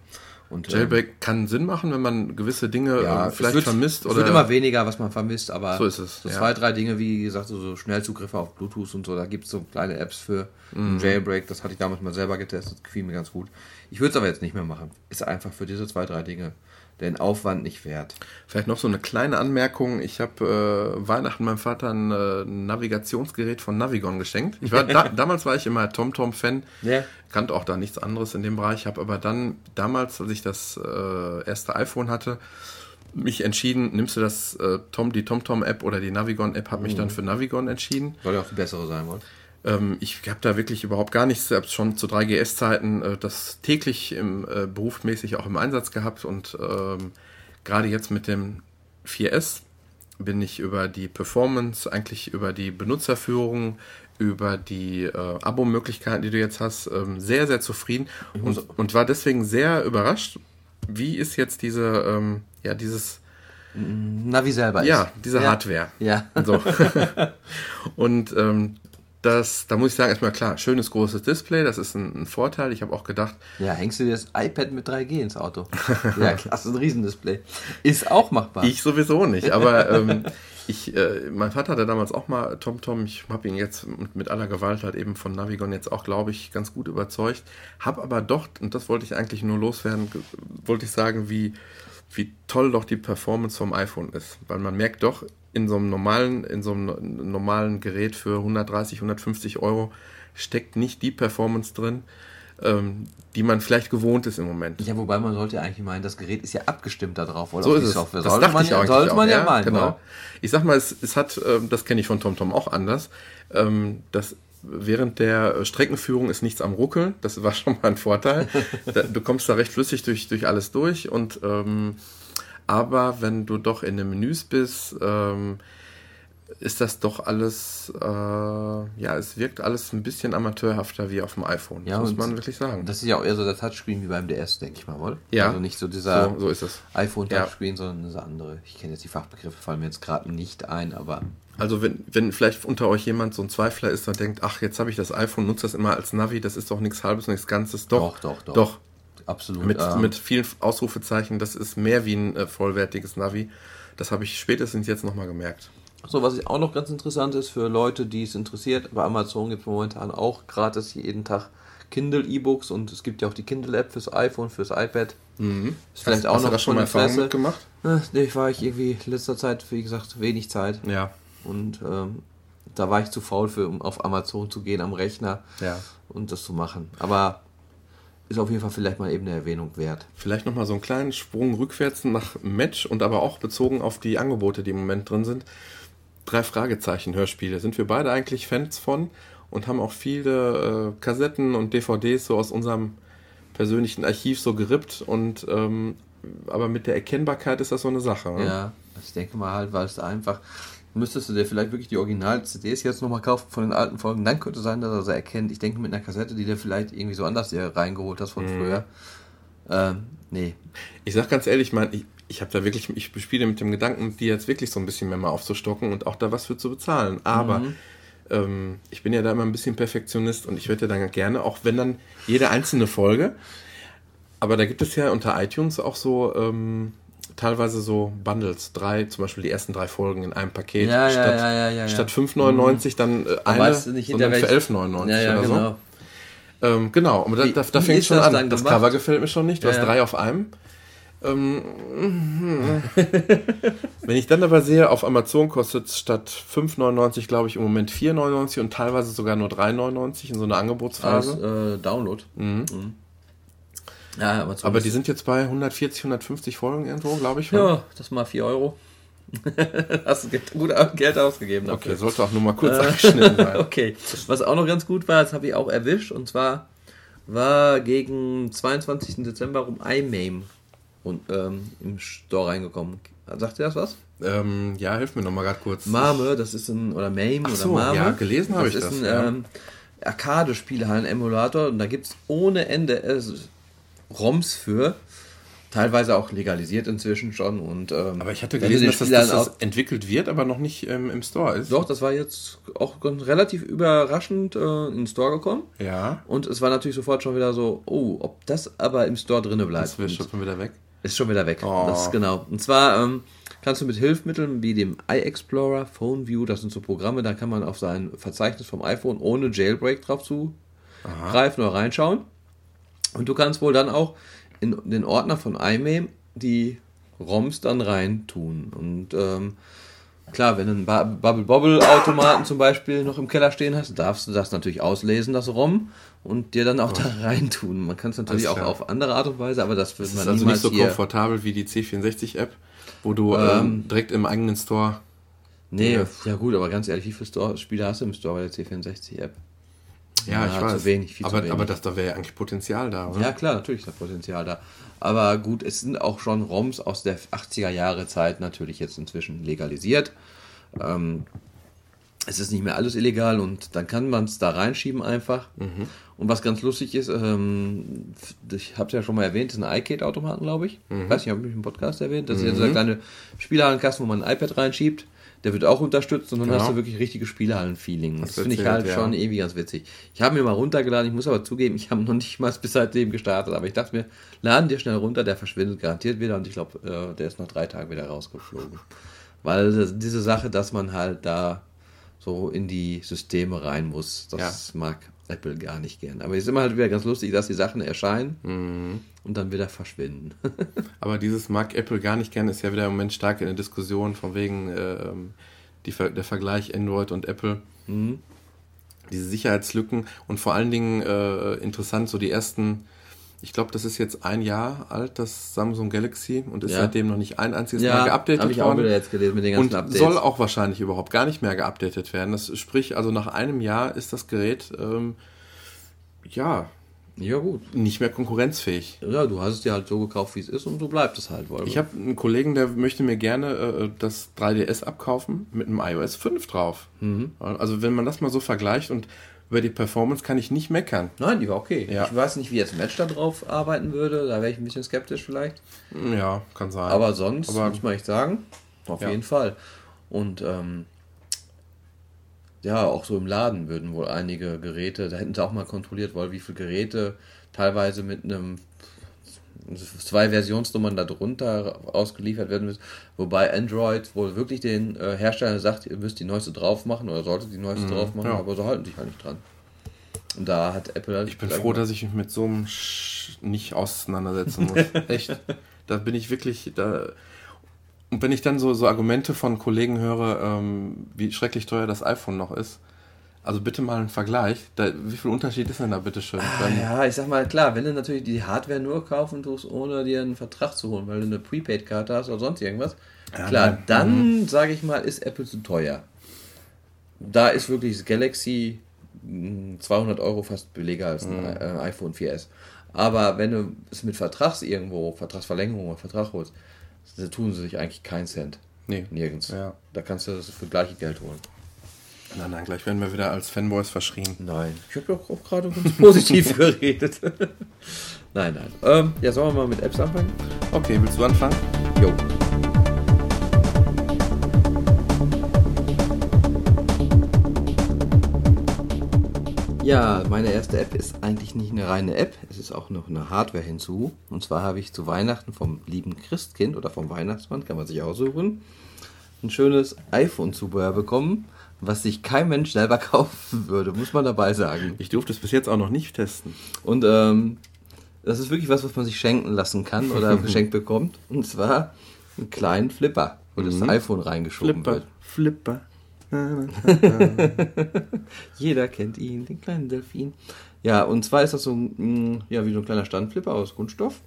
Und, ähm, Jailbreak kann Sinn machen, wenn man gewisse Dinge ja, äh, es vielleicht wird, vermisst es oder wird immer weniger, was man vermisst, aber So ist es, so ja. zwei, drei Dinge, wie gesagt, so, so Schnellzugriffe auf Bluetooth und so, da gibt es so kleine Apps für Mhm. Jailbreak, das hatte ich damals mal selber getestet, gefiel mir ganz gut. Ich würde es aber jetzt nicht mehr machen. Ist einfach für diese zwei, drei Dinge den Aufwand nicht wert. Vielleicht noch so eine kleine Anmerkung. Ich habe äh, Weihnachten meinem Vater ein äh, Navigationsgerät von Navigon geschenkt. Ich war da, <laughs> damals war ich immer TomTom-Fan, Ja. kannte auch da nichts anderes in dem Bereich, habe aber dann damals, als ich das äh, erste iPhone hatte, mich entschieden, nimmst du das äh, Tom, die TomTom-App oder die Navigon-App, habe mich dann für Navigon entschieden. Soll ja auch die bessere sein, wohl. Ähm, ich habe da wirklich überhaupt gar nichts, selbst schon zu 3GS-Zeiten äh, das täglich im, äh, berufsmäßig auch im Einsatz gehabt und ähm, gerade jetzt mit dem 4S bin ich über die Performance, eigentlich über die Benutzerführung, über die äh, Abo-Möglichkeiten, die du jetzt hast, ähm, sehr, sehr zufrieden und, und war deswegen sehr überrascht, wie ist jetzt diese, ähm, ja, dieses, Navi selber ja, ist. diese ja. Hardware. Ja. So. <laughs> <laughs> und ähm, das, da muss ich sagen, erstmal klar, schönes großes Display, das ist ein, ein Vorteil. Ich habe auch gedacht, Ja, hängst du dir das iPad mit 3G ins Auto? <laughs> ja, klasse, ein Riesendisplay. Ist auch machbar. ich sowieso nicht, aber <laughs> ähm, ich, äh, mein Vater hatte damals auch mal TomTom, ich habe ihn jetzt mit, aller Gewalt halt eben von Navigon jetzt auch, glaube ich, ganz gut überzeugt. Habe aber doch, und das wollte ich eigentlich nur loswerden, wollte ich sagen, wie, wie toll doch die Performance vom iPhone ist. Weil man merkt doch, in so einem normalen, in so einem normalen Gerät für 130, 150 Euro steckt nicht die Performance drin. ähm, die man vielleicht gewohnt ist im Moment. Ja, wobei man sollte eigentlich meinen, das Gerät ist ja abgestimmt darauf, oder So auf ist die es. Software. Das sollte dachte man ich ja, sollte auch, man ja, ja, meinen, genau. oder? Ich sag mal, es, es hat, ähm, das kenne ich von TomTom auch anders, ähm, das während der Streckenführung ist nichts am Ruckeln. Das war schon mal ein Vorteil. <laughs> du kommst da recht flüssig durch, durch alles durch und ähm, aber wenn du doch in den Menüs bist, ähm, ist das doch alles, äh, ja, es wirkt alles ein bisschen amateurhafter wie auf dem iPhone. Ja, muss man wirklich sagen. Das ist ja auch eher so der Touchscreen wie beim DS, denke ich mal, oder? Ja. Also nicht so dieser so, so iPhone-Touchscreen, sondern diese andere. Ich kenne jetzt die Fachbegriffe, fallen mir jetzt gerade nicht ein, aber Also wenn, wenn vielleicht unter euch jemand so ein Zweifler ist und denkt, ach, jetzt habe ich das iPhone, nutze das immer als Navi, das ist doch nichts Halbes, nichts Ganzes. Doch, Doch, doch, doch. Absolut. mit, ähm, mit vielen Ausrufezeichen, das ist mehr wie ein äh, vollwertiges Navi. Das habe ich spätestens jetzt nochmal gemerkt. So, was auch noch ganz interessant ist für Leute, die es interessiert, bei Amazon gibt es momentan auch gratis jeden Tag Kindle-E-Books und es gibt ja auch die Kindle-App fürs iPhone, fürs iPad. Ist vielleicht hast, auch hast noch du da schon mal Erfahrung mitgemacht? Äh, Nee, war ich irgendwie in letzter Zeit, wie gesagt, wenig Zeit. Ja. Und ähm, da war ich zu faul für, um auf Amazon zu gehen am Rechner Ja. und das zu machen. Aber ist auf jeden Fall vielleicht mal eben eine Erwähnung wert. Vielleicht nochmal so einen kleinen Sprung rückwärts nach Match und aber auch bezogen auf die Angebote, die im Moment drin sind. Drei Fragezeichen Hörspiele. Sind wir beide eigentlich Fans von und haben auch viele äh, Kassetten und DVDs so aus unserem persönlichen Archiv so gerippt und ähm, aber mit der Erkennbarkeit ist das so eine Sache. ne? Ja, ich denke mal halt, weil es einfach, müsstest du dir vielleicht wirklich die Original-CDs jetzt nochmal kaufen von den alten Folgen, dann könnte sein, dass er sie erkennt. Ich denke mit einer Kassette, die du vielleicht irgendwie so anders dir reingeholt hast von Mhm. früher. Ähm, nee. Ich sag ganz ehrlich, mein, ich, ich habe da wirklich, ich spiele mit dem Gedanken, die jetzt wirklich so ein bisschen mehr mal aufzustocken und auch da was für zu bezahlen. Aber ähm, ich bin ja da immer ein bisschen Perfektionist und ich würde ja dann gerne, auch wenn dann jede einzelne Folge, aber da gibt es ja unter iTunes auch so ähm, teilweise so Bundles, drei, zum Beispiel die ersten drei Folgen in einem Paket. Ja, statt, ja, ja, ja, statt 5,99 dann äh, eine, weißt du nicht, sondern für welch- 11,99 Ja, ja, oder genau. so. Ähm, genau, aber da, da, da fängt schon das an. Das? Cover gefällt mir schon nicht. Du hast drei auf einem. Ähm, <laughs> wenn ich dann aber sehe, auf Amazon kostet es statt 5,99 glaube ich im Moment 4,99 und teilweise sogar nur 3,99 in so einer Als Angebotsphase. äh, Download. Mhm. Ja, aber, aber die sind jetzt bei 140, 150 Folgen irgendwo, glaube ich. Ja, das mal 4 Euro. <laughs> Hast du gut Geld ausgegeben dafür. Okay, sollte auch nur mal kurz angeschnitten sein. <laughs> Okay, was auch noch ganz gut war, das habe ich auch erwischt, und zwar war gegen 22. Dezember um iMame und, ähm, im Store reingekommen. Sagt ihr das was? Ähm, ja, hilf mir nochmal gerade kurz. Mame, das ist ein, oder Mame oder so, Mame. ja, gelesen habe ich ist das, ein ja. ähm, Arcade-Spielhallen-Emulator und da gibt es ohne Ende äh, ROMs für. Teilweise auch legalisiert inzwischen schon. Und, ähm, aber ich hatte gelesen, dass das, dass das entwickelt wird, aber noch nicht ähm, im Store ist. Doch, das war jetzt auch relativ überraschend äh, in den Store gekommen. Ja, Und es war natürlich sofort schon wieder so, oh, ob das aber im Store drinne bleibt. das wird schon wieder weg. ist schon wieder weg. Oh. Das ist genau. Und zwar ähm, kannst du mit Hilfsmitteln wie dem iExplorer, Phone View, das sind so Programme, da kann man auf sein Verzeichnis vom iPhone ohne Jailbreak drauf zugreifen oder reinschauen. Und du kannst wohl dann auch in den Ordner von iMame die ROMs dann reintun. Und ähm, klar, wenn du einen Bu- Bubble Bobble Automaten zum Beispiel noch im Keller stehen hast, darfst du das natürlich auslesen, das ROM, und dir dann auch da reintun. Man kann es natürlich auch auf andere Art und Weise, aber das wird Das man ist also nicht so komfortabel wie die C64-App, wo du ähm, direkt im eigenen Store. Nee, Ja. ja. gut, aber ganz ehrlich, wie viele Store Spiele hast du im Store bei der C64-App? Ja, Ja, ich weiß. wenig, aber, wenig. aber das, da wäre ja eigentlich Potenzial da, oder? Ja, klar, natürlich ist da Potenzial da. Aber gut, es sind auch schon ROMs aus der 80er Jahre Zeit natürlich jetzt inzwischen legalisiert. Ähm, es ist nicht mehr alles illegal und dann kann man es da reinschieben einfach. Und was ganz lustig ist, ähm, ich habe es ja schon mal erwähnt, das ist ein iCade-Automaten, glaube ich. Ich weiß nicht, habe ich im Podcast erwähnt. Das ist ja so ein kleiner Spielhallenkasten, wo man ein iPad reinschiebt. Der wird auch unterstützt und dann Genau. hast du wirklich richtiges Spielhallen-Feeling. Das du finde ich halt ja. schon irgendwie ganz witzig. Ich habe mir mal runtergeladen, ich muss aber zugeben, ich habe noch nicht mal bis seitdem gestartet, aber ich dachte mir, laden dir schnell runter, der verschwindet garantiert wieder und ich glaube, äh, der ist nach drei Tagen wieder rausgeflogen. Weil das, diese Sache, dass man halt da so in die Systeme rein muss, das mag Apple gar nicht gern. Aber es ist immer halt wieder ganz lustig, dass die Sachen erscheinen Mhm. und dann wieder verschwinden. <laughs> Aber dieses mag Apple gar nicht gerne, ist ja wieder im Moment stark in der Diskussion, von wegen ähm, die, der Vergleich Android und Apple. diese Sicherheitslücken und vor allen Dingen äh, interessant, so die ersten, ich glaube, das ist jetzt ein Jahr alt, das Samsung Galaxy und ist Ja. seitdem noch nicht ein einziges Ja, Mal geupdatet hab ich auch wieder jetzt gelesen mit den ganzen und Updates. soll auch wahrscheinlich überhaupt gar nicht mehr geupdatet werden. Das sprich, also nach einem Jahr ist das Gerät ähm, ja Ja, gut. nicht mehr konkurrenzfähig. Ja, du hast es dir halt so gekauft, wie es ist und so bleibt es halt. Weil Ich habe einen Kollegen, der möchte mir gerne äh, das 3DS abkaufen mit einem iOS 5 drauf. Mhm. Also wenn man das mal so vergleicht und über die Performance kann ich nicht meckern. Nein, die war okay. Ja. Ich weiß nicht, wie jetzt Match da drauf arbeiten würde. Da wäre ich ein bisschen skeptisch vielleicht. Ja, kann sein. Aber sonst Aber- muss man echt sagen, auf Ja. jeden Fall. Und ähm, ja, auch so im Laden würden wohl einige Geräte, da hätten sie auch mal kontrolliert wollen, wie viele Geräte teilweise mit einem zwei Versionsnummern darunter ausgeliefert werden müssen. Wobei Android wohl wirklich den äh, Hersteller sagt, ihr müsst die neueste drauf machen oder solltet die neueste drauf machen, Mhm, ja. aber so halten sich halt nicht dran. Und da hat Apple halt ich bin froh, dass ich mich mit so einem Sch nicht auseinandersetzen muss. <laughs> Echt. Da bin ich wirklich. Da und wenn ich dann so, so Argumente von Kollegen höre, ähm, wie schrecklich teuer das iPhone noch ist, also bitte mal einen Vergleich. Da, wie viel Unterschied ist denn da bitte schön? Ah, ja, ich sag mal, klar, wenn du natürlich die Hardware nur kaufen tust, ohne dir einen Vertrag zu holen, weil du eine Prepaid-Karte hast oder sonst irgendwas, klar, nein. dann, sage ich mal, ist Apple zu teuer. Da ist wirklich das Galaxy mh, 200 Euro fast billiger als ein äh, iPhone 4S. Aber wenn du es mit Vertrags irgendwo, Vertragsverlängerung oder Vertrag holst, da tun sie sich eigentlich keinen Cent. Nee. Nirgends. Ja. Da kannst du das für gleiche Geld holen. Nein, nein, gleich werden wir wieder als Fanboys verschrien. Nein, ich habe doch auch gerade ganz <laughs> positiv <laughs> geredet. <laughs> nein, nein. Ähm, ja, sollen wir mal mit Apps anfangen? Okay, willst du anfangen? Jo. Ja, meine erste App ist eigentlich nicht eine reine App, es ist auch noch eine Hardware hinzu. Und zwar habe ich zu Weihnachten vom lieben Christkind oder vom Weihnachtsmann, kann man sich aussuchen, ein schönes iPhone-Zubehör bekommen, was sich kein Mensch selber <laughs> kaufen würde, muss man dabei sagen. Ich durfte es bis jetzt auch noch nicht testen. Und ähm, das ist wirklich was, was man sich schenken lassen kann oder <laughs> geschenkt bekommt. Und zwar einen kleinen Flipper, wo das iPhone reingeschoben wird. Flipper. <laughs> Jeder kennt ihn, den kleinen Delfin. Ja, und zwar ist das so ein, ja, wie so ein kleiner Standflipper aus Kunststoff.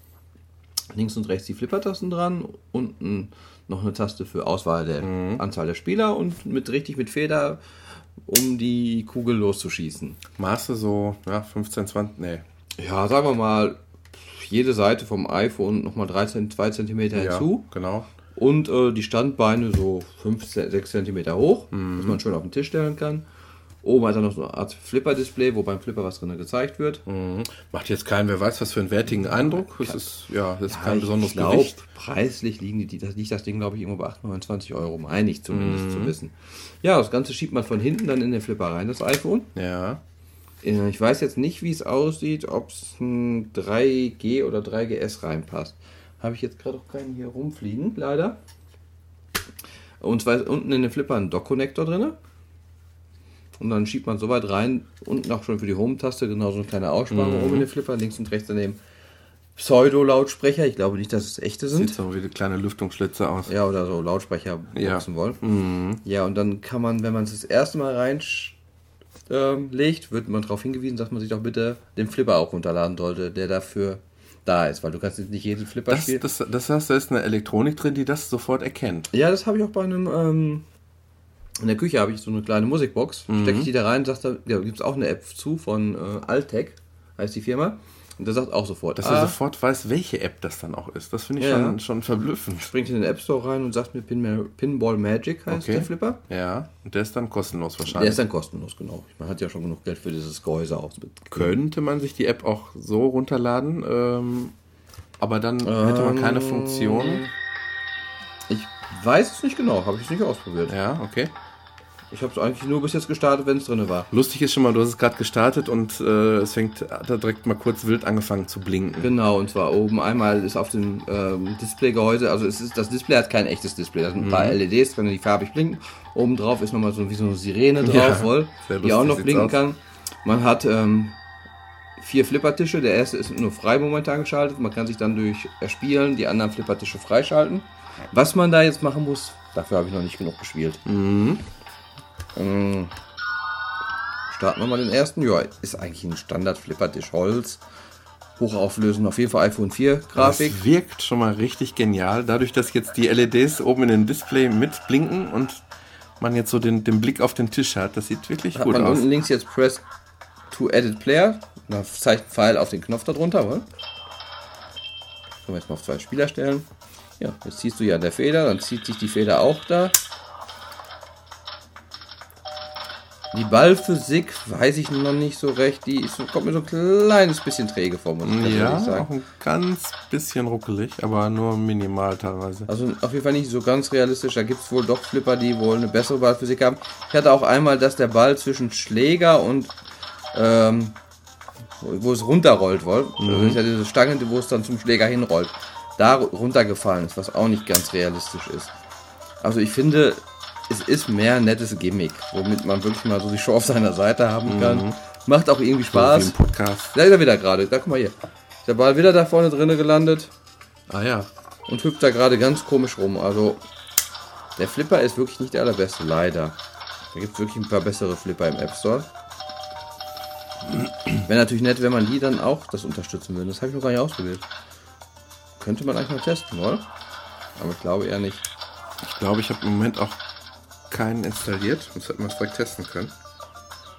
Links und rechts die Flippertasten dran, unten noch eine Taste für Auswahl der Anzahl der Spieler und mit richtig mit Feder, um die Kugel loszuschießen. Maße so, ja, 15, 20, nee. Ja, sagen wir mal, jede Seite vom iPhone nochmal 2 cm hinzu. Ja, genau. Und äh, die Standbeine so 5, 6 cm hoch, dass man schön auf den Tisch stellen kann. Oben hat er noch so eine Art Flipper-Display, wo beim Flipper was drin gezeigt wird. Mhm. Macht jetzt keinen, wer weiß, was für einen wertigen Eindruck. Es ist, ja, das ist kein ich besonderes glaub, Gewicht. Preislich liegen die, das liegt das Ding, glaube ich, irgendwo bei 28 Euro, meine ich zumindest Mhm. zu wissen. Ja, das Ganze schiebt man von hinten dann in den Flipper rein, das iPhone. Ja. Äh, Ich weiß jetzt nicht, wie es aussieht, ob es ein 3G oder 3GS reinpasst. Habe ich jetzt gerade auch keinen hier rumfliegen, leider. Und zwar ist unten in den Flipper ein Dock-Connector drin. Und dann schiebt man so weit rein, unten auch schon für die Home-Taste, genauso eine kleine Aussparung oben in den Flipper, links und rechts daneben Pseudo-Lautsprecher. Ich glaube nicht, dass es echte sind. Sieht so wie kleine Lüftungsschlitze aus. Ja, oder so Lautsprecher Ja. boxen wollen. Ja, und dann kann man, wenn man es das erste Mal reinlegt, ähm, wird man darauf hingewiesen, dass man sich doch bitte den Flipper auch runterladen sollte, der dafür da ist, weil du kannst jetzt nicht jeden Flipper Das, spielen. das, das heißt, da ist eine Elektronik drin, die das sofort erkennt. ja, das habe ich auch bei einem, ähm, in der Küche habe ich so eine kleine Musikbox, stecke ich die da rein, sagt da, ja, gibt es auch eine App zu von äh, Altec, heißt die Firma, und der sagt auch sofort, Dass ah, er sofort weiß, welche App das dann auch ist. Das finde ich Ja. schon, schon verblüffend. springt in den App Store rein und sagt mir Pin Pinball Magic heißt Okay. der Flipper. Ja, und der ist dann kostenlos Der wahrscheinlich. ist dann kostenlos, genau. Man hat ja schon genug Geld für dieses Gehäuse auch. Könnte man sich die App auch so runterladen, ähm, aber dann hätte man keine Ähm, Funktion. Ich weiß es nicht genau, habe ich es nicht ausprobiert. Ja, okay. Ich habe es eigentlich nur bis jetzt gestartet, wenn es drin war. Lustig ist schon mal, du hast es gerade gestartet und äh, es fängt, hat er direkt mal kurz wild angefangen zu blinken. Genau, und zwar oben einmal ist auf dem ähm, Displaygehäuse, also es ist, das Display hat kein echtes Display, da sind ein paar LEDs drin, die farbig blinken. Oben drauf ist nochmal so wie so eine Sirene drauf, Ja, voll, sehr die auch lustig noch blinken aus. kann. Man hat ähm, vier Flippertische, der erste ist nur frei momentan geschaltet, man kann sich dann durch Erspielen die anderen Flippertische freischalten. Was man da jetzt machen muss, dafür habe ich noch nicht genug gespielt. Mhm. Ähm, starten wir mal den ersten. Ja, ist eigentlich ein Standard-Flippertisch Holz. Hochauflösend, auf jeden Fall iPhone 4 Grafik. Das wirkt schon mal richtig genial. Dadurch, dass jetzt die LEDs oben in dem Display mitblinken und man jetzt so den, den Blick auf den Tisch hat, das sieht wirklich Hat gut man aus. unten links jetzt Press to Edit Player. Da zeigt Pfeil auf den Knopf darunter, oder? Können wir jetzt mal auf zwei Spieler stellen. Ja, jetzt ziehst du ja an der Feder, dann zieht sich die Feder auch da. Die Ballphysik weiß ich noch nicht so recht. Die ist, kommt mir so ein kleines bisschen träge vor, muss ich Ja, ehrlich auch sagen. ein ganz bisschen ruckelig, aber nur minimal teilweise. Also auf jeden Fall nicht so ganz realistisch. Da gibt es wohl doch Flipper, die wohl eine bessere Ballphysik haben. Ich hatte auch einmal, dass der Ball zwischen Schläger und ähm, wo es runterrollt, wohl. Also ist ja diese Stange, wo es dann zum Schläger hinrollt. Da ru- runtergefallen ist, was auch nicht ganz realistisch ist. Also ich finde, es ist mehr ein nettes Gimmick, womit man wirklich mal so die Show auf seiner Seite haben kann. Macht auch irgendwie Wie Spaß. im Podcast. Da ist er wieder gerade. Da guck mal hier. Ist der Ball wieder da vorne drinnen gelandet Ah ja. und hüpft da gerade ganz komisch rum. Also der Flipper ist wirklich nicht der allerbeste, leider. Da gibt es wirklich ein paar bessere Flipper im App Store. Wäre natürlich nett, wenn man die dann auch das unterstützen würde. Das habe ich noch gar nicht ausprobiert. Könnte man eigentlich mal testen, oder? Aber ich glaube eher nicht. Ich glaube, ich habe im Moment auch keinen installiert. Das hätten wir direkt testen können.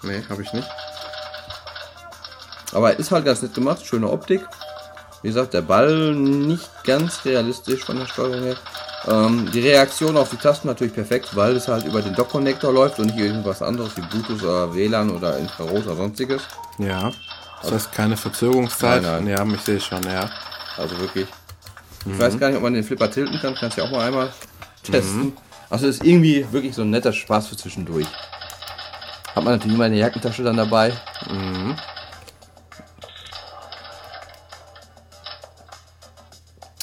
Nee, habe ich nicht. Aber ist halt ganz nett gemacht, schöne Optik. Wie gesagt, der Ball nicht ganz realistisch von der Steuerung her. Ähm, die Reaktion auf die Tasten natürlich perfekt, weil es halt über den Dock-Connector läuft und nicht irgendwas anderes wie Bluetooth oder WLAN oder Infrarot oder sonstiges. Ja. Das heißt keine Verzögerungszeit. Nein, nein. Ja, ich sehe schon, ja. Also wirklich. Ich weiß gar nicht, ob man den Flipper tilten kann. Kannst du ja auch mal einmal testen. Also ist irgendwie wirklich so ein netter Spaß für zwischendurch. Hat man natürlich immer eine Jackentasche dann dabei.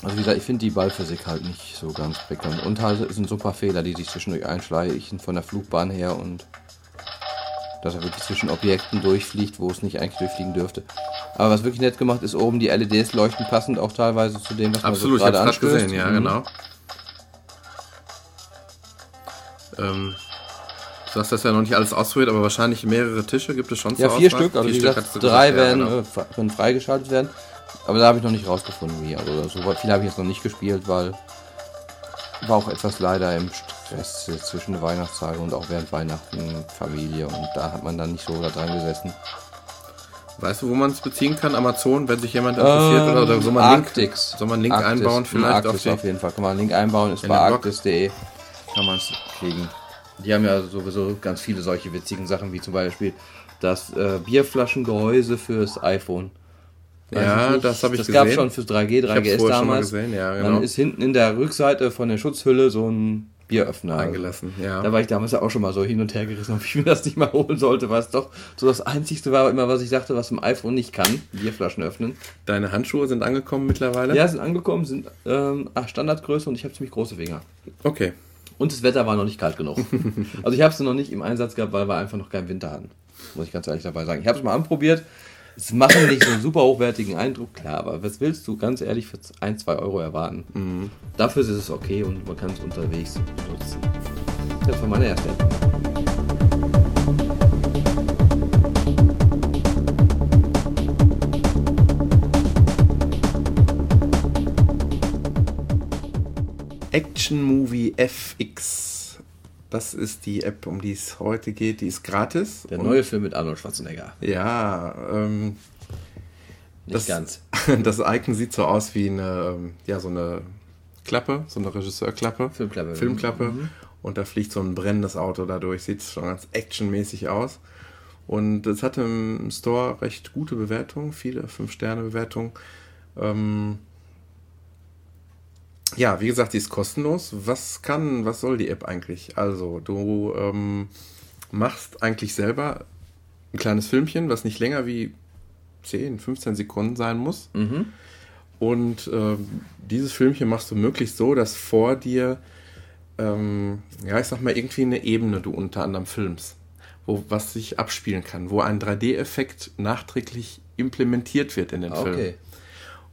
Also wie gesagt, ich finde die Ballphysik halt nicht so ganz prickelnd. Und halt es sind so ein paar Fehler, die sich zwischendurch einschleichen von der Flugbahn her und dass er wirklich zwischen Objekten durchfliegt, wo es nicht eigentlich durchfliegen dürfte. Aber was wirklich nett gemacht ist, oben die LEDs leuchten passend auch teilweise zu dem, was Absolut, ich man so habe gerade es gerade anstößt. gesehen, ja, Mhm. genau. Ähm, du hast das ja noch nicht alles ausprobiert, aber wahrscheinlich mehrere Tische gibt es schon Ja, vier Auswahl? Stück, also Vier Stück gesagt, drei gesagt, werden ja, genau. äh, fre- können freigeschaltet werden. Aber da habe ich noch nicht rausgefunden, wie. Also so viel habe ich jetzt noch nicht gespielt, weil war auch etwas leider im Stress zwischen der Weihnachtszeit und auch während Weihnachten Familie und da hat man dann nicht so da dran gesessen. Weißt du, wo man es beziehen kann? Amazon, wenn sich jemand interessiert? oder, oder soll man einen Link, Arctics. soll man einen Link Arctis. einbauen vielleicht Arctis auf auf jeden Fall. Kann man einen Link einbauen, ist bei arctis.de. Kann man es kriegen. Die haben ja sowieso ganz viele solche witzigen Sachen, wie zum Beispiel das äh, Bierflaschengehäuse fürs iPhone. Weiß Ja, das habe ich Das gesehen. gab schon fürs 3G, Ich hab's 3GS vorher schon mal damals. gesehen, ja, genau. Dann ist hinten in der Rückseite von der Schutzhülle so ein Bieröffner. Eingelassen, ja. Da war ich damals ja auch schon mal so hin und her gerissen, ob ich mir das nicht mal holen sollte, weil es doch so das Einzigste war immer, was ich dachte, was im iPhone nicht kann. Bierflaschen öffnen. Deine Handschuhe sind angekommen mittlerweile? Ja, sind angekommen, sind ähm, ach, Standardgröße und ich habe ziemlich große Finger. Okay. Und das Wetter war noch nicht kalt genug. <laughs> also ich habe es noch nicht im Einsatz gehabt, weil wir einfach noch keinen Winter hatten. Muss ich ganz ehrlich dabei sagen. Ich habe es mal anprobiert. Es machen nicht so einen super hochwertigen Eindruck, klar, aber was willst du ganz ehrlich für 1, 2 Euro erwarten? Dafür ist es okay und man kann es unterwegs nutzen. Das war meine erste App. Action Movie FX. Das ist die App, um die es heute geht. Die ist gratis. Der neue Film mit Arnold Schwarzenegger. Ja, ähm, Nicht Das- ganz. <laughs> das Icon sieht so aus wie eine, ähm, ja, so eine Klappe, so eine Regisseurklappe. Filmklappe. Filmklappe. Und da fliegt so ein brennendes Auto dadurch. Sieht schon ganz actionmäßig aus. Und es hatte im Store recht gute Bewertungen, viele 5-Sterne-Bewertungen. Ähm, ja, wie gesagt, die ist kostenlos. Was kann, was soll die App eigentlich? Also, du ähm, machst eigentlich selber ein kleines Filmchen, was nicht länger wie 10, 15 Sekunden sein muss. Und ähm, dieses Filmchen machst du möglichst so, dass vor dir, ähm, ja, ich sag mal, irgendwie eine Ebene du unter anderem filmst, wo was sich abspielen kann, wo ein 3D-Effekt nachträglich implementiert wird in den Film.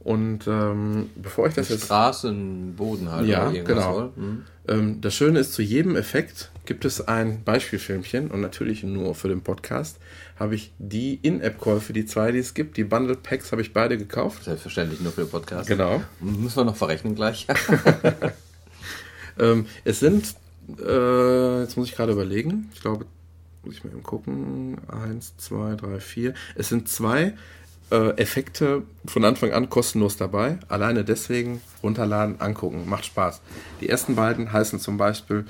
Und ähm, bevor ich das jetzt. Straßenboden halt. Ja, genau. Mhm. Ähm, das Schöne ist, zu jedem Effekt gibt es ein Beispielfilmchen und natürlich nur für den Podcast habe ich die In-App-Käufe, die zwei, die es gibt, die Bundle Packs habe ich beide gekauft. Selbstverständlich nur für den Podcast. Genau. Müssen wir noch verrechnen gleich. <laughs> <laughs> Ähm, es sind, äh, jetzt muss ich gerade überlegen, ich glaube, muss ich mal eben gucken, eins, zwei, drei, vier. Es sind zwei äh, Effekte von Anfang an kostenlos dabei. Alleine deswegen runterladen, angucken, macht Spaß. Die ersten beiden heißen zum Beispiel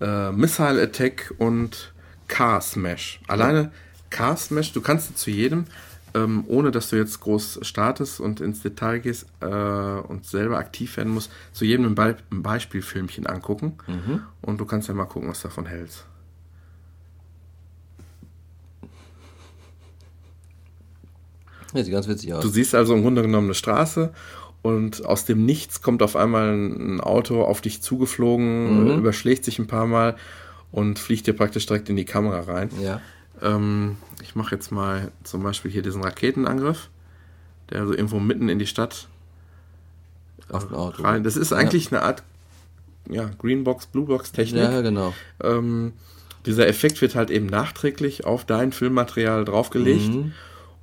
äh, Missile Attack und Car Smash. Alleine Car Smash, du kannst zu jedem, ähm, ohne dass du jetzt groß startest und ins Detail gehst äh, und selber aktiv werden musst, zu jedem ein, Be ein Beispielfilmchen angucken. Und du kannst ja mal gucken, was du davon hältst. Ja, sieht ganz witzig aus. Du siehst also im Grunde genommen eine Straße und aus dem Nichts kommt auf einmal ein Auto auf dich zugeflogen, äh, überschlägt sich ein paar Mal und fliegt dir praktisch direkt in die Kamera rein. ja. Ähm, ich mache jetzt mal zum Beispiel hier diesen Raketenangriff, der also irgendwo mitten in die Stadt Auf ein Auto. rein. Das ist eigentlich eine Art ja, Greenbox, Bluebox-Technik. Ja, genau. Ähm, dieser Effekt wird halt eben nachträglich auf dein Filmmaterial draufgelegt. Mhm.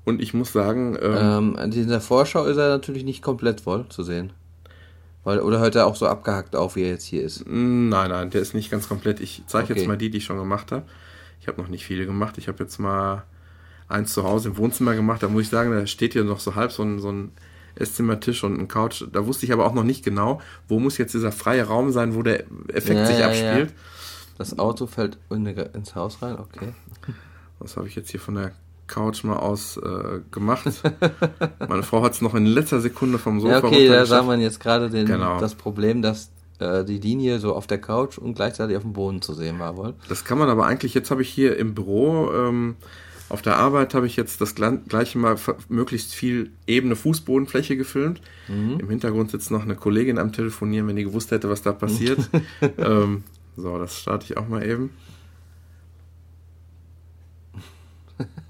Und ich muss sagen, ähm, Ähm, in dieser Vorschau ist er natürlich nicht komplett voll zu sehen. Weil, oder hört er auch so abgehackt auf, wie er jetzt hier ist? Nein, nein, der ist nicht ganz komplett. Ich zeige Okay. jetzt mal die, die ich schon gemacht habe. Ich habe noch nicht viele gemacht. Ich habe jetzt mal eins zu Hause im Wohnzimmer gemacht. Da muss ich sagen, da steht hier noch so halb so ein, so ein Esszimmertisch und ein Couch. Da wusste ich aber auch noch nicht genau, wo muss jetzt dieser freie Raum sein, wo der Effekt Ja, sich ja, abspielt. Das Auto fällt in, ins Haus rein, okay. Das habe ich jetzt hier von der Couch mal aus äh, gemacht. <laughs> Meine Frau hat es noch in letzter Sekunde vom Sofa Ja, okay, da sah man jetzt gerade Genau. das Problem, dass äh, die Linie so auf der Couch und gleichzeitig auf dem Boden zu sehen war wohl. Das kann man aber eigentlich, jetzt habe ich hier im Büro, ähm, auf der Arbeit habe ich jetzt das gleiche mal möglichst viel ebene Fußbodenfläche gefilmt. Im Hintergrund sitzt noch eine Kollegin am Telefonieren, wenn die gewusst hätte, was da passiert. <laughs> ähm, so, das starte ich auch mal eben.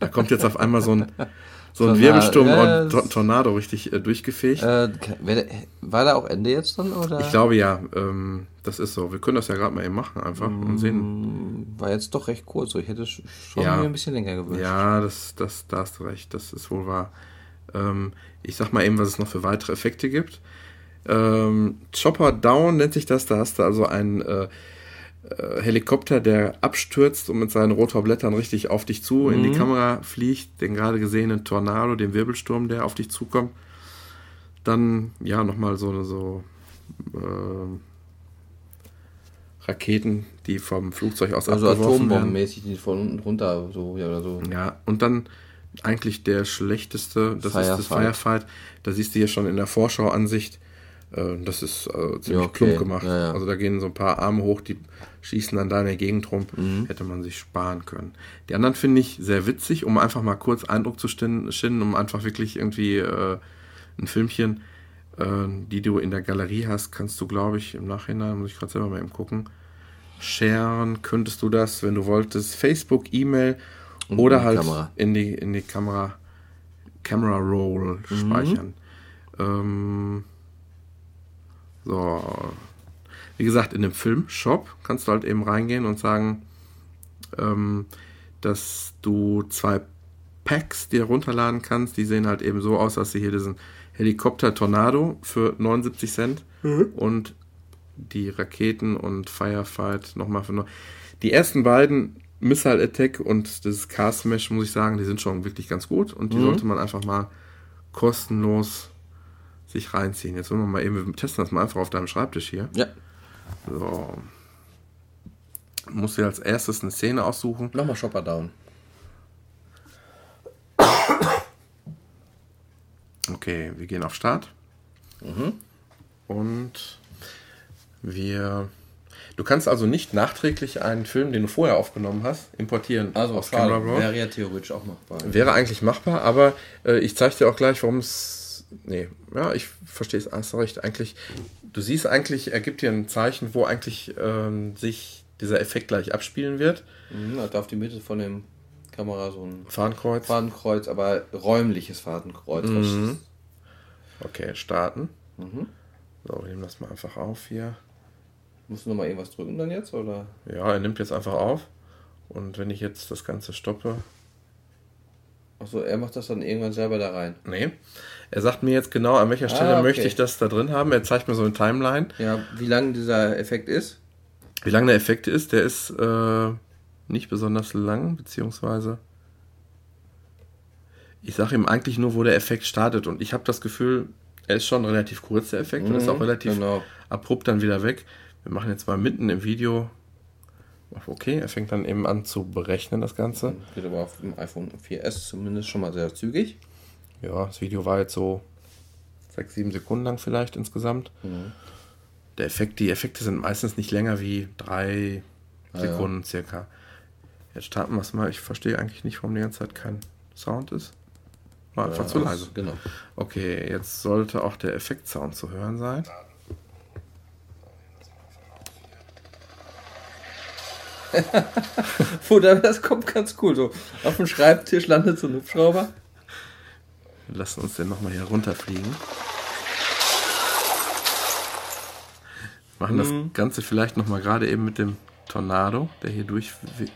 Da kommt jetzt auf einmal so ein, so ein Tornado, Wirbelsturm ja, und Tornado richtig äh, durchgefegt. Äh, war da auch Ende jetzt dann? Oder? Ich glaube ja, ähm, das ist so. Wir können das ja gerade mal eben machen einfach und sehen, Mm, War jetzt doch recht kurz. So. Ich hätte sch- schon Ja. mir ein bisschen länger gewünscht. Ja, das, das, da hast du recht, das ist wohl wahr. Ähm, ich sag mal eben, was es noch für weitere Effekte gibt. Ähm, Chopper Down nennt sich das. Da hast du also äh, äh, Helikopter, der abstürzt und mit seinen Rotorblättern richtig auf dich zu in die Kamera fliegt. Den gerade gesehenen Tornado, den Wirbelsturm, der auf dich zukommt. Dann, ja, nochmal so, so ähm, Raketen, die vom Flugzeug aus Also abgeworfen werden. Atombombenmäßig, die von unten runter so, ja, oder so. Ja, und dann eigentlich der schlechteste, das ist das Firefight. Firefight. Da siehst du hier schon in der Vorschauansicht, äh, das ist äh, ziemlich Ja, okay. plump gemacht. Ja, ja. Also da gehen so ein paar Arme hoch, die schießen an deiner Gegend rum. Mhm. Hätte man sich sparen können. Die anderen finde ich sehr witzig, um einfach mal kurz Eindruck zu schinden, um einfach wirklich irgendwie äh, ein Filmchen, äh, die du in der Galerie hast, kannst du, glaube ich, im Nachhinein, muss ich gerade selber mal eben gucken, sharen könntest du das, wenn du wolltest, Facebook, E-Mail oder in halt Kamera. in die in die Kamera Camera Roll Mhm. speichern. Ähm, so, wie gesagt, in dem Filmshop kannst du halt eben reingehen und sagen, ähm, dass du zwei Packs dir runterladen kannst. Die sehen halt eben so aus, dass sie hier diesen Helikopter Tornado für 79 Cent und die Raketen und Firefight nochmal für noch. Die ersten beiden, Missile Attack und das Car Smash, muss ich sagen, die sind schon wirklich ganz gut und die sollte man einfach mal kostenlos sich reinziehen. Jetzt wollen wir mal eben, wir testen das mal einfach auf deinem Schreibtisch hier. Ja, So. Musst dir als erstes eine Szene aussuchen. nochmal Shopper down. Okay, wir gehen auf Start. Mhm. Und wir. Du kannst also nicht nachträglich einen Film, den du vorher aufgenommen hast, importieren Also, aus Camera. Raw. Wäre ja theoretisch auch machbar. Wäre eigentlich machbar, aber äh, ich zeige dir auch gleich, warum es. Nee, ja, ich verstehe es, du recht. Eigentlich, du siehst eigentlich, er gibt dir ein Zeichen, wo eigentlich ähm, sich dieser Effekt gleich abspielen wird. Mhm, da auf die Mitte von dem Kamera so ein Fahnenkreuz. Fadenkreuz, aber räumliches Fadenkreuz. Mhm. Okay, starten. So, wir nehmen das mal einfach auf hier. Musst du nochmal irgendwas drücken dann jetzt? Oder? Ja, er nimmt jetzt einfach auf. Und wenn ich jetzt das Ganze stoppe. Achso, er macht das dann irgendwann selber da rein. Nee. Er sagt mir jetzt genau, an welcher Stelle Ah, okay. möchte ich das da drin haben. Er zeigt mir so eine Timeline. Ja, wie lang dieser Effekt ist? Wie lang der Effekt ist, der ist äh, nicht besonders lang, beziehungsweise ich sage ihm eigentlich nur, wo der Effekt startet. Und ich habe das Gefühl, er ist schon relativ kurz, der Effekt, und ist auch relativ genau. abrupt dann wieder weg. Wir machen jetzt mal mitten im Video. Okay, er fängt dann eben an zu berechnen, das Ganze. Geht aber auf dem iPhone 4S zumindest schon mal sehr zügig. Ja, das Video war jetzt so sechs, sieben Sekunden lang vielleicht insgesamt. Der Effekt, die Effekte sind meistens nicht länger wie drei ja. Sekunden circa. Jetzt starten wir es mal. Ich verstehe eigentlich nicht, warum die ganze Zeit kein Sound ist. War einfach zu Ja, leise. Genau. Okay, jetzt sollte auch der Effektsound zu hören sein. <laughs> Oder das kommt ganz cool. So auf dem Schreibtisch landet so ein Hubschrauber. Wir lassen uns den nochmal hier runterfliegen. Machen das Ganze vielleicht nochmal gerade eben mit dem Tornado, der hier durchfegt.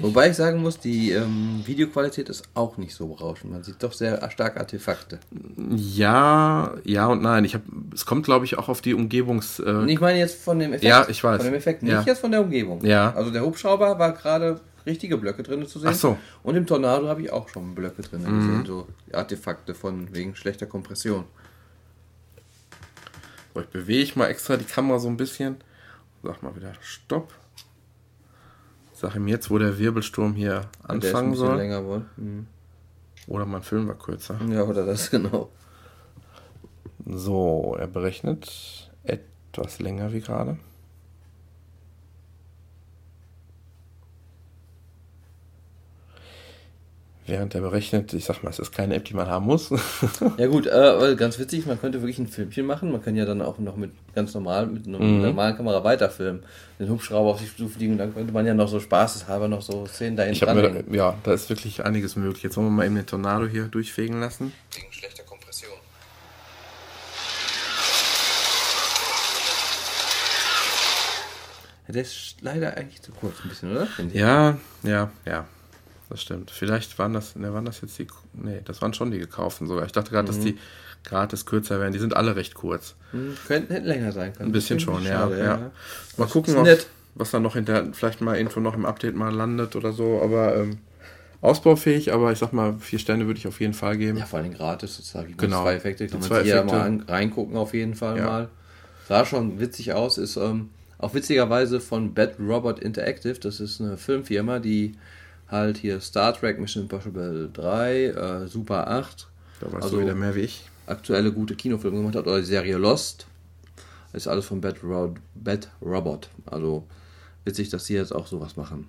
Wobei ich sagen muss, die ähm, Videoqualität ist auch nicht so berauschend. Man sieht doch sehr stark Artefakte. Ja, ja und nein. Ich hab, es kommt, glaube ich, auch auf die Umgebungs. Äh, Und ich meine jetzt von dem Effekt. Ja, ich weiß. Von dem Effekt, nicht Ja. jetzt von der Umgebung. Ja. Also der Hubschrauber war gerade richtige Blöcke drin zu sehen. Ach so. Und im Tornado habe ich auch schon Blöcke drin gesehen. So Artefakte von wegen schlechter Kompression. So, ich bewege mal extra die Kamera so ein bisschen. Sag mal wieder Stopp. Sag ihm jetzt, wo der Wirbelsturm hier anfangen bisschen soll. länger wohl. Mhm. Oder mein Film war kürzer. Ja, oder das genau. So, er berechnet etwas länger wie gerade. Während er berechnet, ich sag mal, es ist keine App, die man haben muss. <laughs> Ja gut, äh, ganz witzig, man könnte wirklich ein Filmchen machen. Man kann ja dann auch noch mit ganz normal, mit einer normalen Kamera weiterfilmen. Den Hubschrauber auf sich zu fliegen, dann könnte man ja noch so spaßeshalber noch so Szenen dahin Ich mir, dran. da, ja, da ist wirklich einiges möglich. Jetzt wollen wir mal eben den Tornado hier durchfegen lassen. Wegen schlechter Kompression. Ja, der ist leider eigentlich zu kurz ein bisschen, oder? Ja, ja, ja. Das stimmt. Vielleicht waren das, ne, waren das jetzt die, nee, das waren schon die gekauften sogar. Ich dachte gerade, dass die gratis kürzer wären. Die sind alle recht kurz. Hm, Könnten hätten länger sein können. Ein bisschen schon, ja, schade, ja. Mal Das gucken, ob, was da noch hinter, vielleicht mal irgendwo noch im Update mal landet oder so. Aber ähm, ausbaufähig, aber ich sag mal, vier Sterne würde ich auf jeden Fall geben. Ja, vor allem gratis sozusagen. Die Genau. Zwei Effekte, kann man hier Effekte. mal an, reingucken auf jeden Fall Ja. mal. Sah schon witzig aus, ist ähm, auch witzigerweise von Bad Robot Interactive. Das ist eine Filmfirma, die halt hier Star Trek, Mission Impossible 3, äh, Super 8, Da weißt Also- du wieder mehr wie ich. aktuelle gute Kinofilme gemacht hat, oder die Serie Lost. Das ist alles von Bad, Ro Bad Robot. Also witzig, dass sie jetzt auch sowas machen.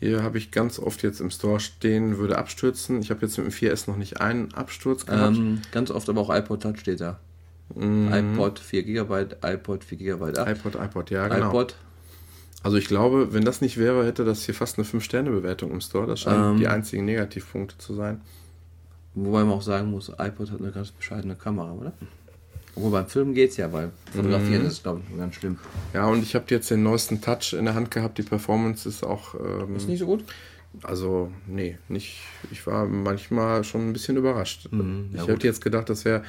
Hier habe ich ganz oft jetzt im Store stehen, würde abstürzen. Ich habe jetzt mit dem 4S noch nicht einen Absturz gehabt. Ähm, ganz oft aber auch iPod Touch steht da. iPod 4 GB, iPod 4 GB 8. iPod, iPod, ja, genau. iPod Also ich glaube, wenn das nicht wäre, hätte das hier fast eine 5-Sterne-Bewertung im Store. Das scheinen Ähm. die einzigen Negativpunkte zu sein. Wobei man auch sagen muss, iPod hat eine ganz bescheidene Kamera, oder? Obwohl beim Filmen geht's ja, weil Fotografieren Mhm. ist, glaube ich, ganz schlimm. Ja, und ich habe jetzt den neuesten Touch in der Hand gehabt. Die Performance ist auch, ähm, Ist nicht so gut? also nee, nicht. Ich war manchmal schon ein bisschen überrascht. Mhm, ja ich hätte jetzt gedacht, das wäre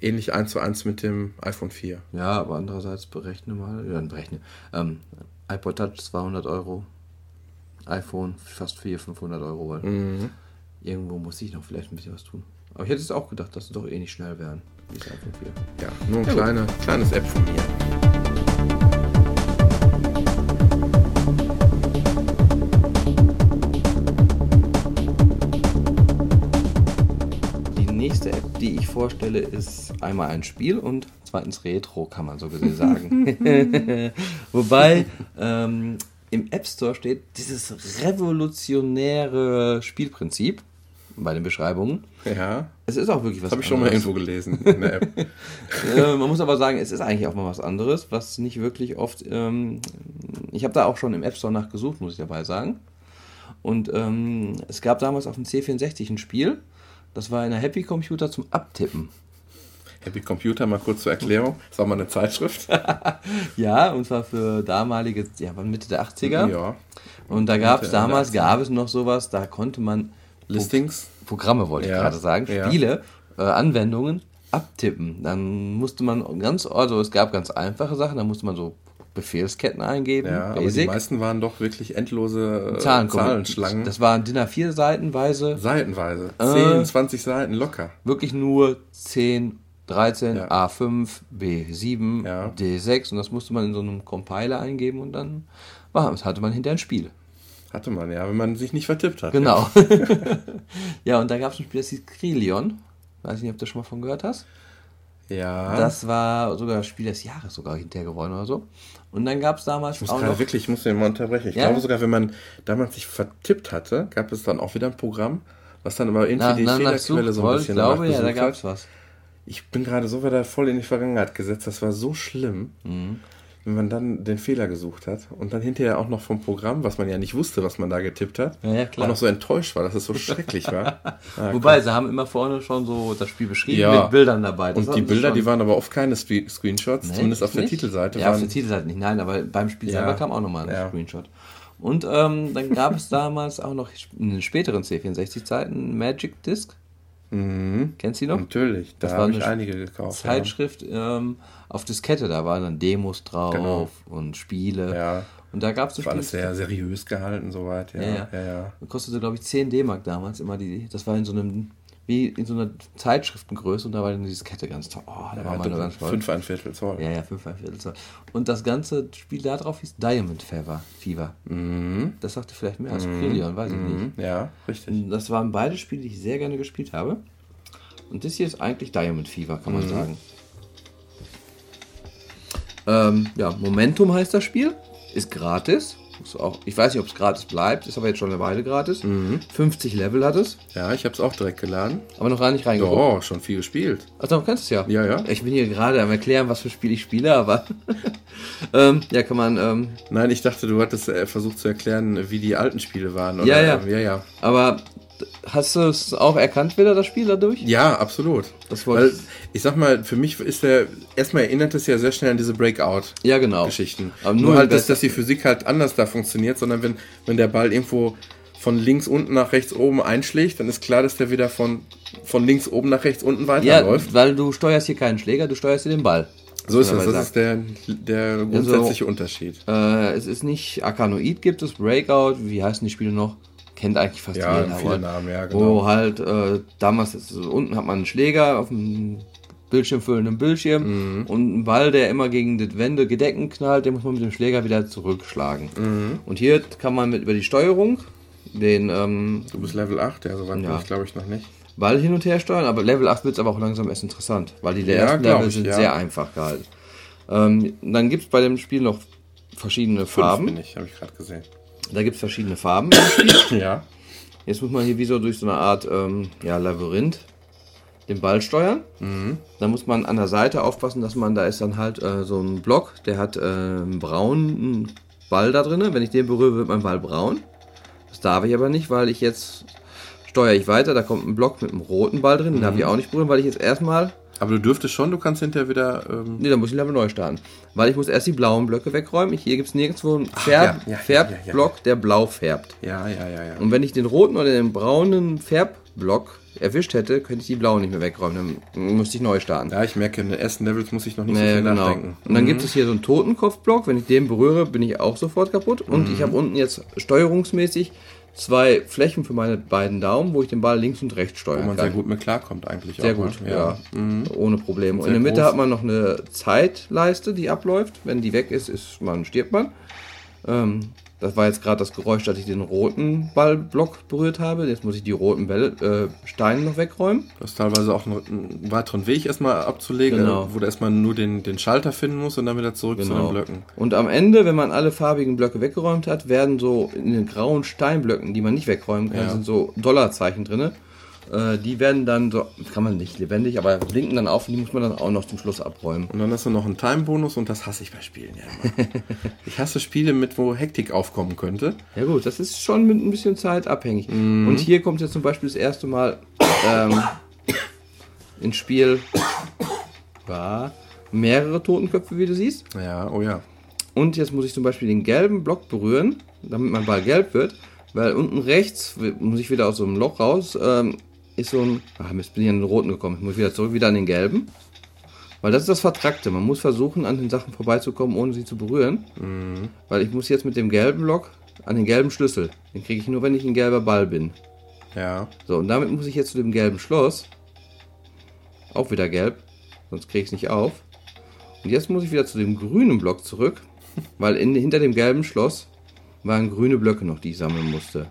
ähnlich 1 zu 1 mit dem iPhone 4. Ja, aber andererseits berechne mal, ja, berechne. Ähm, iPod Touch 200 Euro, iPhone fast 400, 500 Euro, weil Mhm. irgendwo muss ich noch vielleicht ein bisschen was tun. Aber ich hätte es auch gedacht, dass sie doch eh nicht schnell wären, wie das iPhone 4. Ja, nur ein Ja, gut. kleine, kleines App von mir. Die ich vorstelle, ist einmal ein Spiel und zweitens Retro, kann man so gesehen sagen. <laughs> Wobei ähm, im App Store steht dieses revolutionäre Spielprinzip bei den Beschreibungen. Ja, Es ist auch wirklich was das habe ich schon mal irgendwo gelesen in der App. <laughs> <laughs> äh, man muss aber sagen, es ist eigentlich auch mal was anderes, was nicht wirklich oft. Ähm, ich habe da auch schon im App Store nachgesucht, muss ich dabei sagen. Und ähm, es gab damals auf dem C64 ein Spiel, das war in der Happy Computer zum Abtippen. Happy Computer, mal kurz zur Erklärung. <laughs> Das war mal eine Zeitschrift. <laughs> Ja, und zwar für damalige, ja, Mitte der 80er. Ja. Und da gab es damals, 80er. gab es noch sowas, da konnte man Listings. Programme, wollte ich Ja, gerade sagen, ja. Spiele, äh, Anwendungen abtippen. Dann musste man ganz, also es gab ganz einfache Sachen, da musste man so Befehlsketten eingeben, Ja, aber die Basic, meisten waren doch wirklich endlose äh, Zahlen, Zahlenschlangen. Das waren DIN A4 Seitenweise, Seitenweise. Äh. 10, 20 Seiten locker. wirklich nur 10, 13, Ja. A5, B7, Ja. D6 und das musste man in so einem Compiler eingeben und dann war, hatte man hinterher ein Spiel. Hatte man, ja, wenn man sich nicht vertippt hat. Genau. <laughs> ja, und da gab es ein Spiel, das hieß Krilion. Weiß nicht, ob du schon mal von gehört hast. Ja. Das war sogar Spiel des Jahres sogar hinterher geworden oder so. Und dann gab es damals Ich muss auch gerade noch... wirklich, ich muss den mal unterbrechen. Ich Ja? glaube sogar, wenn man damals sich vertippt hatte, gab es dann auch wieder ein Programm, was dann aber irgendwie Na, die Fehlerquelle so ein bisschen ich glaube, ja, da nachgesucht gab es hat. was. Ich bin gerade so wieder voll in die Vergangenheit gesetzt. Das war so schlimm, Mhm. Wenn man dann den Fehler gesucht hat und dann hinterher auch noch vom Programm, was man ja nicht wusste, was man da getippt hat, Ja, ja, auch noch so enttäuscht war, dass es so schrecklich war. <laughs> Ah, Wobei, sie haben immer vorne schon so das Spiel beschrieben Ja. mit Bildern dabei. Das Und die Bilder, die waren aber oft keine Screen- Screenshots, Nee, zumindest auf der nicht? Titelseite. Ja, auf der Titelseite nicht, nein, aber beim Spiel selber kam auch nochmal ein. Screenshot. Und ähm, dann gab es <laughs> damals auch noch in den späteren C64-Zeiten Magic Disc. Mhm. Kennst du die noch? Natürlich, da habe ich einige gekauft. Zeitschrift ähm, auf Diskette, da waren dann Demos drauf Genau. und Spiele. Ja. Und da gab es Das war alles sehr seriös gehalten, soweit. Ja, Ja, ja. ja. ja, kostete, glaube ich, 10 D-Mark damals immer die. Das war in so einem, wie in so einer Zeitschriftengröße und da war dann die Diskette ganz toll. Oh, da war man nur ganz stolz. Fünf ein Viertel Zoll. Ja, ja, 5 ein Viertel Zoll. Und das ganze Spiel da drauf hieß Diamond Fever. Fever. Mhm. Das sagte vielleicht mehr als Brillion, weiß ich nicht. Mhm. Ja, richtig. Und Das waren beide Spiele, die ich sehr gerne gespielt habe. Und das hier ist eigentlich Diamond Fever, kann man Mhm. sagen. Ähm, ja, Momentum heißt das Spiel. Ist gratis. Ist auch, ich weiß nicht, ob es gratis bleibt. Ist aber jetzt schon eine Weile gratis. Mhm. 50 Level hat es. Ja, ich habe es auch direkt geladen. Aber noch gar nicht reingeguckt. Oh, schon viel gespielt. Ach, du kennst es ja. Ja, ja. Ich bin hier gerade am erklären, was für Spiel ich spiele, aber <laughs> ähm, ja, kann man. Ähm, Nein, ich dachte, du hattest äh, versucht zu erklären, wie die alten Spiele waren. Ja, ja. ähm, ja, ja. aber hast du es auch erkannt wieder, das Spiel dadurch? Ja, absolut. Das wollte Weil, ich sag mal, für mich ist der, erstmal erinnert es ja sehr schnell an diese Breakout-Geschichten. Ja, genau. Aber Aber nur, nur halt, dass, dass die Physik halt anders da funktioniert, sondern wenn, wenn der Ball irgendwo von links unten nach rechts oben einschlägt, dann ist klar, dass der wieder von, von links oben nach rechts unten Ja, weiterläuft. weil du steuerst hier keinen Schläger, du steuerst hier den Ball. so ist man Das ist der, der grundsätzliche Unterschied. Äh, es ist nicht Arkanoid gibt es, Breakout, wie heißen die Spiele noch? Kennt eigentlich fast Ja, jeder. viele Namen, ja, Wo genau. halt äh, damals ist, so unten hat man einen Schläger auf dem Bildschirm füllenden Bildschirm Mhm. und einen Ball, der immer gegen die Wände gedecken knallt, den muss man mit dem Schläger wieder zurückschlagen. Mhm. Und hier kann man mit über die Steuerung den ähm, Du bist Level 8, ja, so weit Ja. bin ich glaube ich noch nicht. Ball hin und her steuern, aber Level 8 wird es aber auch langsam erst interessant, weil die Ja, ersten Level ich, sind ja. sehr einfach gehalten. Ähm, dann gibt es bei dem Spiel noch verschiedene Fünf Farben. bin ich, habe ich gerade gesehen. Da gibt es verschiedene Farben. <coughs> Ja. Jetzt muss man hier wie so durch so eine Art ähm, ja, Labyrinth den Ball steuern. Da muss man an der Seite aufpassen, dass man, da ist dann halt äh, so ein Block, der hat äh, einen braunen Ball da drin. Wenn ich den berühre, wird mein Ball braun. Das darf ich aber nicht, weil ich jetzt steuere ich weiter, da kommt ein Block mit einem roten Ball drin, den darf ich auch nicht berühren, weil ich jetzt erstmal, Aber du dürftest schon, du kannst hinterher wieder. Ähm, nee, dann muss ich Level neu starten. Weil ich muss erst die blauen Blöcke wegräumen. Hier gibt es nirgendwo einen ja, Färb, ja, ja, Färbblock, der blau färbt. ja, ja, ja, ja. Und wenn ich den roten oder den braunen Färbblock erwischt hätte, könnte ich die blauen nicht mehr wegräumen. Dann müsste ich neu starten. Ja, ich merke, in den ersten Levels muss ich noch nicht so Nee, viel genau. nachdenken. Und dann gibt es hier so einen Totenkopfblock. Wenn ich den berühre, bin ich auch sofort kaputt. Und Mhm. ich habe unten jetzt steuerungsmäßig zwei Flächen für meine beiden Daumen, wo ich den Ball links und rechts Wo steuern man kann. sehr gut mit klarkommt eigentlich Sehr auch. gut, ne? ja. Ohne Probleme. Und in der Mitte groß. hat man noch eine Zeitleiste, die abläuft. Wenn die weg ist, ist man, stirbt man. Ähm, das war jetzt gerade das Geräusch, dass ich den roten Ballblock berührt habe. Jetzt muss ich die roten Bälle, äh, Steine noch wegräumen. Du hast teilweise auch einen, einen weiteren Weg erstmal abzulegen, Genau. wo du erstmal nur den, den Schalter finden musst und dann wieder zurück zu den Blöcken. Und am Ende, wenn man alle farbigen Blöcke weggeräumt hat, werden so in den grauen Steinblöcken, die man nicht wegräumen kann, Ja. sind so Dollarzeichen drin. Äh, die werden dann so, kann man nicht lebendig, aber blinken dann auf und die muss man dann auch noch zum Schluss abräumen. Und dann hast du noch einen Time-Bonus und das hasse ich bei Spielen ja immer. <laughs> ich hasse Spiele mit, wo Hektik aufkommen könnte. Ja gut, das ist schon mit ein bisschen Zeit abhängig. Und hier kommt jetzt zum Beispiel das erste Mal ähm, ins Spiel war mehrere Totenköpfe, wie du siehst. Ja, oh ja. Und jetzt muss ich zum Beispiel den gelben Block berühren, damit mein Ball gelb wird. Weil unten rechts, muss ich wieder aus so einem Loch raus, ähm, ist so ein. Ah, jetzt bin ich an den roten gekommen. Ich muss wieder zurück, wieder an den gelben. Weil das ist das Vertrackte. Man muss versuchen, an den Sachen vorbeizukommen, ohne sie zu berühren. Mhm. Weil ich muss jetzt mit dem gelben Block an den gelben Schlüssel. Den kriege ich nur, wenn ich ein gelber Ball bin. Ja. So, und damit muss ich jetzt zu dem gelben Schloss. Auch wieder gelb. Sonst kriege ich es nicht auf. Und jetzt muss ich wieder zu dem grünen Block zurück. <laughs> Weil in, hinter dem gelben Schloss waren grüne Blöcke noch, die ich sammeln musste.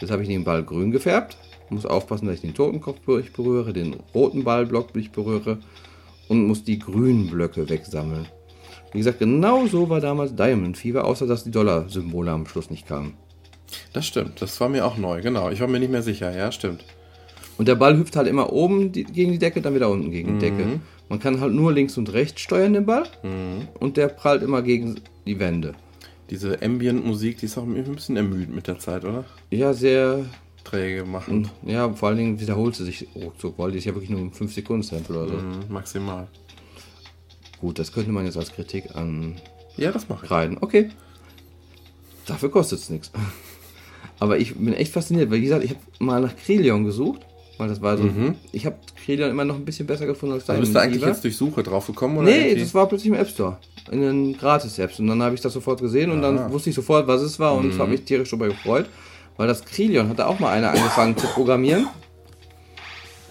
Jetzt habe ich den Ball grün gefärbt. Muss aufpassen, dass ich den Totenkopf nicht berühre, den roten Ballblock nicht berühre und muss die grünen Blöcke wegsammeln. Wie gesagt, genau so war damals Diamond Fever, außer dass die Dollar-Symbole am Schluss nicht kamen. Das stimmt, das war mir auch neu, genau. Ich war mir nicht mehr sicher, ja, stimmt. Und der Ball hüpft halt immer oben die, gegen die Decke, dann wieder unten gegen die Decke. Man kann halt nur links und rechts steuern den Ball und der prallt immer gegen die Wände. Diese Ambient-Musik, die ist auch ein bisschen ermüdend mit der Zeit, oder? Ja, sehr. Träge machen. Ja, vor allen Dingen wiederholt sie sich ruckzuck, weil die ist ja wirklich nur ein 5-Sekunden-Sample oder so. Mhm, maximal. Gut, das könnte man jetzt als Kritik ankreiden. Ja, das mache ich. Okay. Dafür kostet es nichts. <laughs> Aber ich bin echt fasziniert, weil wie gesagt, ich habe mal nach Krilion gesucht. Weil das war so. Ich habe Krilion immer noch ein bisschen besser gefunden als Also bist du eigentlich jetzt durch Suche drauf gekommen? Oder Nee, irgendwie? das war plötzlich im App Store. In den Gratis-Apps. Und dann habe ich das sofort gesehen und Ah. dann wusste ich sofort, was es war und es hat mich tierisch darüber gefreut. Weil das Krilion hatte auch mal einer angefangen zu programmieren.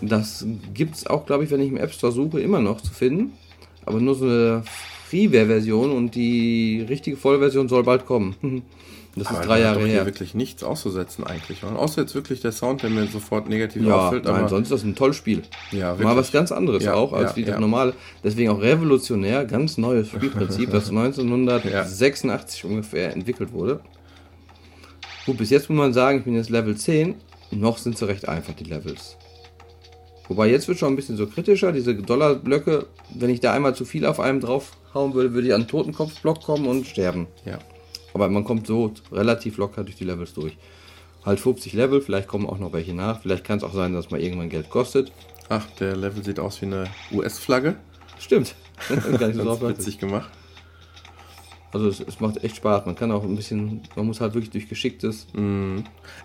Das gibt es auch, glaube ich, wenn ich im App Store suche, immer noch zu finden. Aber nur so eine Freeware-Version und die richtige Vollversion soll bald kommen. <laughs> Das ist Aber drei da hat Jahre her. wirklich nichts auszusetzen eigentlich. Oder? Außer jetzt wirklich der Sound, der mir sofort negativ Ja, auffällt. nein, Aber sonst ist das ein tolles Spiel. Ja, Mal wirklich. was ganz anderes Ja, auch als ja, wie das normale. Deswegen auch revolutionär, ganz neues Spielprinzip, <laughs> das 1986 ungefähr entwickelt wurde. Gut, bis jetzt muss man sagen, ich bin jetzt Level 10. Noch sind sie recht einfach, die Levels. Wobei jetzt wird schon ein bisschen so kritischer. Diese Dollarblöcke, wenn ich da einmal zu viel auf einem draufhauen würde, würde ich an den Totenkopfblock kommen und sterben. ja. Aber man kommt so relativ locker durch die Levels durch. Halt 50 Level, vielleicht kommen auch noch welche nach. Vielleicht kann es auch sein, dass mal irgendwann Geld kostet. Ach, der Level sieht aus wie eine US-Flagge. Stimmt. <laughs> Gar nicht so witzig gemacht. Also es, es macht echt Spaß. Man kann auch ein bisschen, man muss halt wirklich durch geschicktes.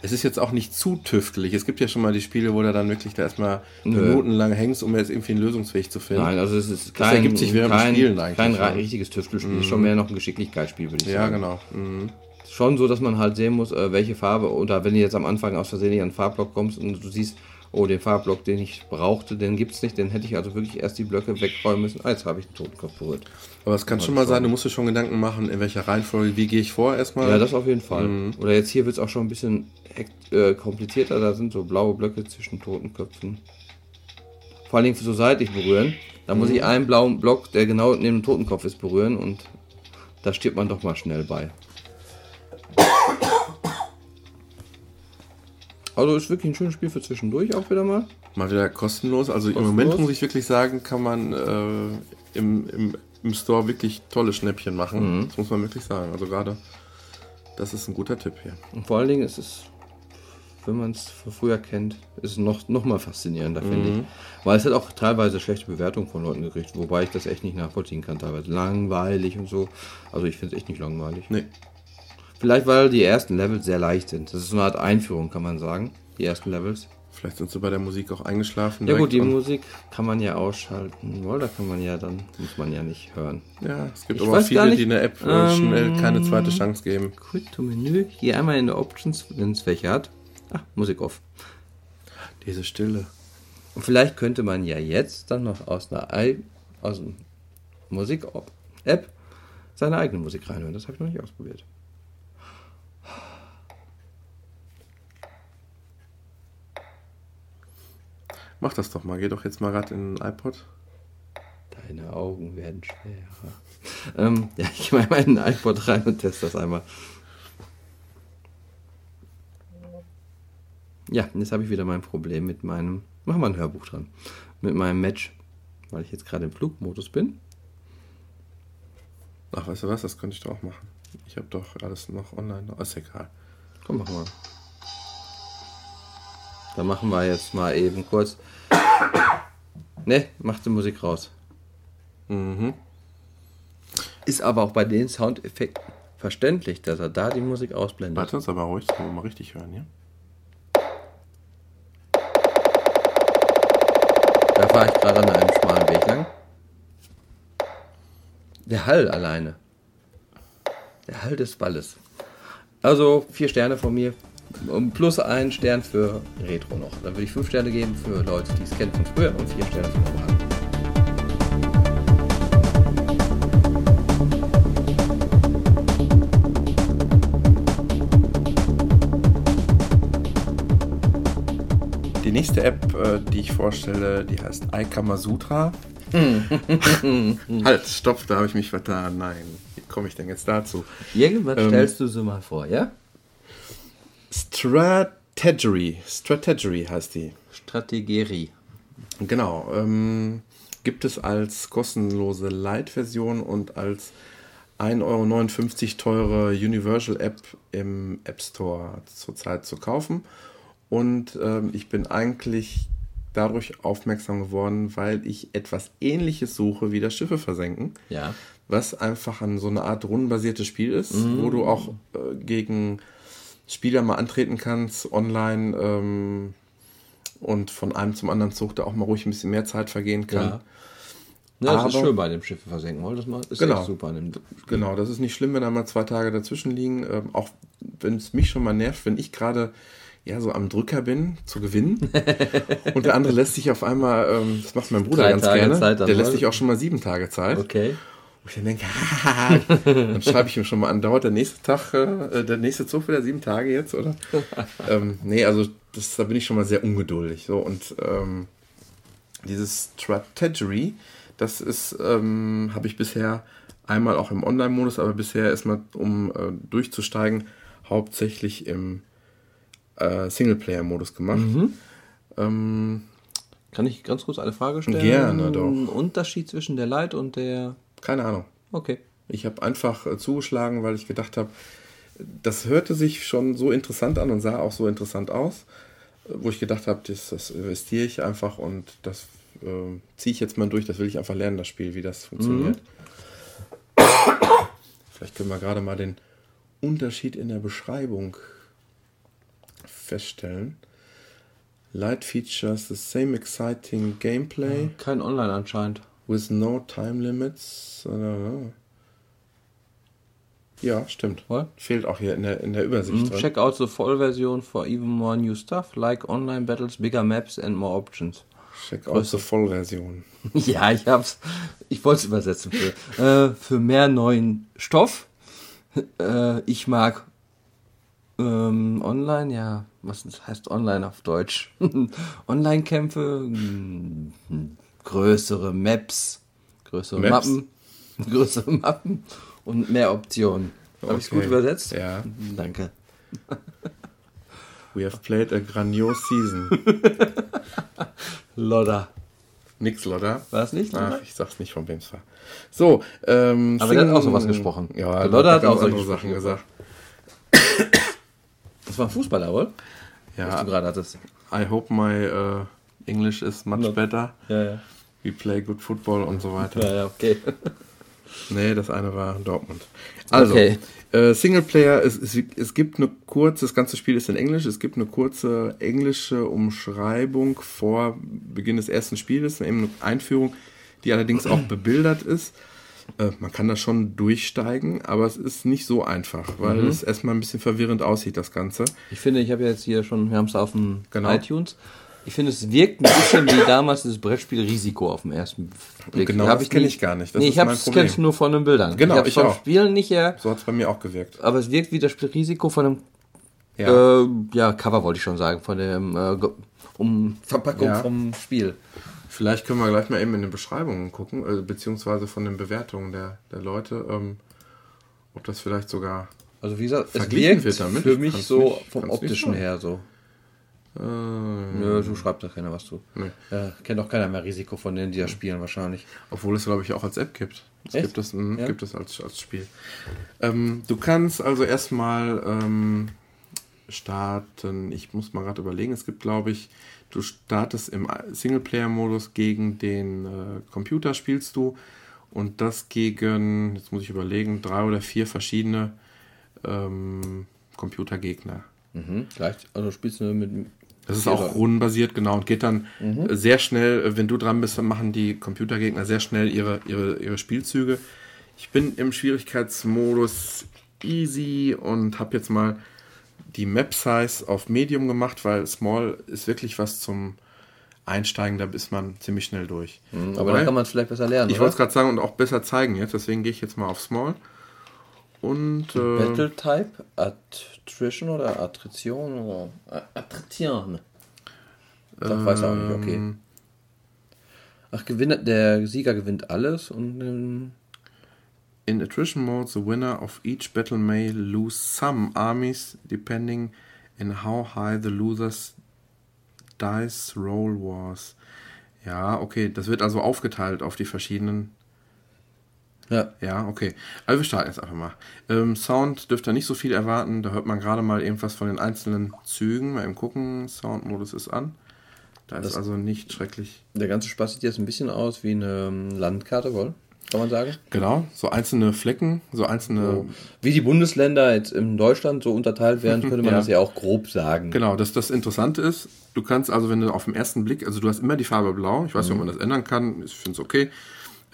Es ist jetzt auch nicht zu tüftelig. Es gibt ja schon mal die Spiele, wo du dann wirklich da erstmal minutenlang hängst, um jetzt irgendwie einen Lösungsweg zu finden. Nein, also es ist Das kein, ergibt sich während kein, Spielen eigentlich, kein ja. richtiges Tüftelspiel. Ist schon mehr noch ein Geschicklichkeitsspiel, würde ich Ja, sagen. genau. Mhm. Schon so, dass man halt sehen muss, äh, welche Farbe, oder wenn du jetzt am Anfang aus Versehen an den Farbblock kommst und du siehst, oh, den Farbblock, den ich brauchte, den gibt's nicht, den hätte ich also wirklich erst die Blöcke wegräumen müssen. Ah, jetzt habe ich den Totenkopf berührt. Aber es kann schon mal sein, du musst dir schon Gedanken machen, in welcher Reihenfolge, wie gehe ich vor erstmal. Ja, das auf jeden Fall. Mhm. Oder jetzt hier wird es auch schon ein bisschen äh, komplizierter. Da sind so blaue Blöcke zwischen Totenköpfen. Vor allen Dingen so seitlich berühren. Da muss Mhm. ich einen blauen Block, der genau neben dem Totenkopf ist, berühren und da stirbt man doch mal schnell bei. Also ist wirklich ein schönes Spiel für zwischendurch auch wieder mal. Mal wieder kostenlos. Also im Kostenlos. Moment muss ich wirklich sagen, kann man äh, im, im, im Store wirklich tolle Schnäppchen machen. Mhm. Das muss man wirklich sagen. Also gerade, das ist ein guter Tipp hier. Und vor allen Dingen ist es, wenn man es von früher kennt, ist es noch, noch mal faszinierender, finde Mhm. ich. Weil es hat auch teilweise schlechte Bewertungen von Leuten gekriegt, wobei ich das echt nicht nachvollziehen kann, teilweise langweilig und so. Also ich finde es echt nicht langweilig. Nee. Vielleicht, weil die ersten Levels sehr leicht sind. Das ist so eine Art Einführung, kann man sagen. Die ersten Levels. Vielleicht sind sie bei der Musik auch eingeschlafen. Ja gut, die Musik kann man ja ausschalten. Da kann man ja dann, muss man ja nicht hören. Ja, es gibt Ich aber viele, nicht, die in der App äh, ähm, schnell keine zweite Chance geben. Quit to Menü. Hier einmal in der Options, wenn es welche hat. Ah, Musik off. Diese Stille. Und vielleicht könnte man ja jetzt dann noch aus einer I aus einer Musik-App seine eigene Musik reinhören. Das habe ich noch nicht ausprobiert. Mach das doch mal. Geh doch jetzt mal gerade in den iPod. Deine Augen werden schwerer. Ähm, <laughs> ja, ich mache mal in den iPod rein und teste das einmal. Ja, jetzt habe ich wieder mein Problem mit meinem. Mach mal ein Hörbuch dran. Mit meinem Match. Weil ich jetzt gerade im Flugmodus bin. Ach, weißt du was? Das könnte ich doch auch machen. Ich habe doch alles noch online. Ist egal. Komm, mach mal. Dann machen wir jetzt mal eben kurz. Ne, mach die Musik raus. Ist aber auch bei den Soundeffekten verständlich, dass er da die Musik ausblendet. Warte uns aber ruhig, das wir mal richtig hören, ja? Da fahre ich gerade an einem schmalen Weg lang. Der Hall alleine. Der Hall des Balles. Also vier Sterne von mir. Plus ein Stern für Retro noch. Dann würde ich fünf Sterne geben für Leute, die es kennen von früher und vier Sterne für normal. Die nächste App, äh, die ich vorstelle, die heißt iKamasutra. <laughs> halt, stopp, da habe ich mich vertan. Nein, wie komme ich denn jetzt dazu? Irgendwann Ähm. stellst du sie mal vor, ja? Strategery. Strategery heißt die. Strategerie. Genau. Ähm, gibt es als kostenlose Light-Version und als 1,59 Euro teure Universal App im App Store zurzeit zu kaufen. Und ähm, ich bin eigentlich dadurch aufmerksam geworden, weil ich etwas ähnliches suche wie das Schiffe versenken. Ja. Was einfach an so eine Art rundenbasiertes Spiel ist, wo du auch äh, gegen Spieler mal antreten kannst, online ähm, und von einem zum anderen Zug da auch mal ruhig ein bisschen mehr Zeit vergehen kann. Ja. Ja, das ist Aber- schön bei dem Schiffe versenken. wollen. Das mal- ist Genau. super. Genau, das ist nicht schlimm, wenn da mal zwei Tage dazwischen liegen. Ähm, auch wenn es mich schon mal nervt, wenn ich gerade ja so am Drücker bin zu gewinnen <laughs> und der andere lässt sich auf einmal, ähm, das macht mein Bruder Drei ganz Tage gerne, Zeit der lässt sich auch schon mal sieben Tage Zeit. Okay. Wo ich dann denke, <laughs> haha, dann schreibe ich ihm schon mal an, dauert der nächste Tag, äh, der nächste Zug wieder sieben Tage jetzt, oder? <laughs> ähm, nee, also das, da bin ich schon mal sehr ungeduldig. So, und ähm, dieses Strategery, das ist, ähm, habe ich bisher einmal auch im Online-Modus, aber bisher erstmal, um äh, durchzusteigen, hauptsächlich im äh, Singleplayer-Modus gemacht. Ähm, Kann ich ganz kurz eine Frage stellen? Gerne doch. Unterschied zwischen der Light und der. Keine Ahnung. Okay. Ich habe einfach äh, zugeschlagen, weil ich gedacht habe, das hörte sich schon so interessant an und sah auch so interessant aus, äh, wo ich gedacht habe, das, das investiere ich einfach und das äh, ziehe ich jetzt mal durch. Das will ich einfach lernen, das Spiel, wie das funktioniert. Vielleicht können wir gerade mal den Unterschied in der Beschreibung feststellen. Light features the same exciting gameplay Kein Online anscheinend. With no time limits. Äh, Ja, stimmt. What? Fehlt auch hier in der, in der Übersicht drin. Check out the full version for even more new stuff, like online battles, bigger maps and more options. Check out the Vollversion. <laughs> Ja, ich hab's. Ich wollte es übersetzen für, äh, für mehr neuen Stoff. <laughs> Äh, ich mag ähm, online, ja, was heißt online auf Deutsch? <laughs> Online-Kämpfe, mm, größere Maps, größere Maps? Mappen, <laughs> größere Mappen und mehr Optionen. Habe ich's gut Okay. übersetzt? Ja. Danke. We have played a grandiose season. <laughs> Lodder. Nix, Lodder. War es nicht? Ach, ich sag's nicht, von wem es war. So, ähm, Aber der hat auch sowas gesprochen. Ja, Der der Lodder hat ganz auch solche andere Sachen gesagt. Das war ein Fußballer, wohl? Was Ja, du gerade hattest. I hope my uh, English is much No. better. Ja, ja. We play good football und so weiter. Ja, ja, okay. <laughs> Nee, das eine war Dortmund. Also, Okay. äh, Singleplayer, es, es, es gibt eine kurze, das ganze Spiel ist in Englisch, es gibt eine kurze englische Umschreibung vor Beginn des ersten Spieles, eben eine Einführung, die allerdings auch <clears throat> bebildert ist. Äh, man kann da schon durchsteigen, aber es ist nicht so einfach, weil Mhm. es erstmal ein bisschen verwirrend aussieht, das Ganze. Ich finde, ich habe jetzt hier schon, wir haben es auf dem Genau. iTunes. Ich finde, es wirkt ein bisschen wie damals das Brettspiel Risiko auf dem ersten Blick. genau Hab das kenn nie- ich gar nicht. Das nee, ich mein es nur von den Bildern. Genau, ich ich vom auch. Spielen nicht her, So hat es bei mir auch gewirkt. aber es wirkt wie das Spiel Risiko von dem Ja. äh, ja, Cover wollte ich schon sagen, von dem äh, um Verpackung Ja. vom Spiel. Vielleicht können wir gleich mal eben in den Beschreibungen gucken, äh, beziehungsweise von den Bewertungen der, der Leute, ähm, ob das vielleicht sogar. Also wie gesagt, es wirkt wird damit. für mich so nicht- vom optischen her so. Äh, Nö, du schreibst da keiner was zu. Nee. Ja, kennt auch keiner mehr Risiko von denen, die da spielen wahrscheinlich. obwohl es, glaube ich, auch als App gibt. Es Echt? gibt es, mh, Ja. gibt es als, als Spiel. Ähm, du kannst also erstmal ähm, starten. Ich muss mal gerade überlegen. Es gibt, glaube ich, du startest im Singleplayer-Modus gegen den äh, Computer, spielst du. Und das gegen, jetzt muss ich überlegen, drei oder vier verschiedene ähm, Computergegner. Mhm. Gleich, also spielst du mit. Das ist auch rundenbasiert, genau, und geht dann Mhm. äh, sehr schnell, äh, wenn du dran bist, dann machen die Computergegner sehr schnell ihre, ihre, ihre Spielzüge. Ich bin im Schwierigkeitsmodus easy und habe jetzt mal die Map Size auf Medium gemacht, weil Small ist wirklich was zum Einsteigen, da ist man ziemlich schnell durch. Mhm, Aber Wobei- dann kann man es vielleicht besser lernen. ich wollte es gerade sagen und auch besser zeigen jetzt, deswegen gehe ich jetzt mal auf Small. Und äh, Battle Type, Attrition oder Attrition oder A- Attrition. Das weiß er auch nicht, okay. ähm, Ach, gewinnt, der Sieger gewinnt alles und ähm, In attrition mode, the winner of each battle may lose some armies depending in how high the loser's dice roll was. Ja, okay, das wird also aufgeteilt auf die verschiedenen. Ja. Ja, okay. Also wir starten jetzt einfach mal. Ähm, Sound dürft ihr nicht so viel erwarten. Da hört man gerade mal irgendwas von den einzelnen Zügen. Mal eben gucken. Soundmodus ist an. Da ist Das- also nicht schrecklich. Der ganze Spaß sieht jetzt ein bisschen aus wie eine ähm, Landkarte, wohl? Kann man sagen? Genau, so einzelne Flecken, so einzelne. So, wie die Bundesländer jetzt in Deutschland so unterteilt werden, <laughs> könnte man Ja. das ja auch grob sagen. Genau, das, das Interessante ist, du kannst also, wenn du auf den ersten Blick, also du hast immer die Farbe blau, ich weiß nicht, ob man das ändern kann, ich finde es okay.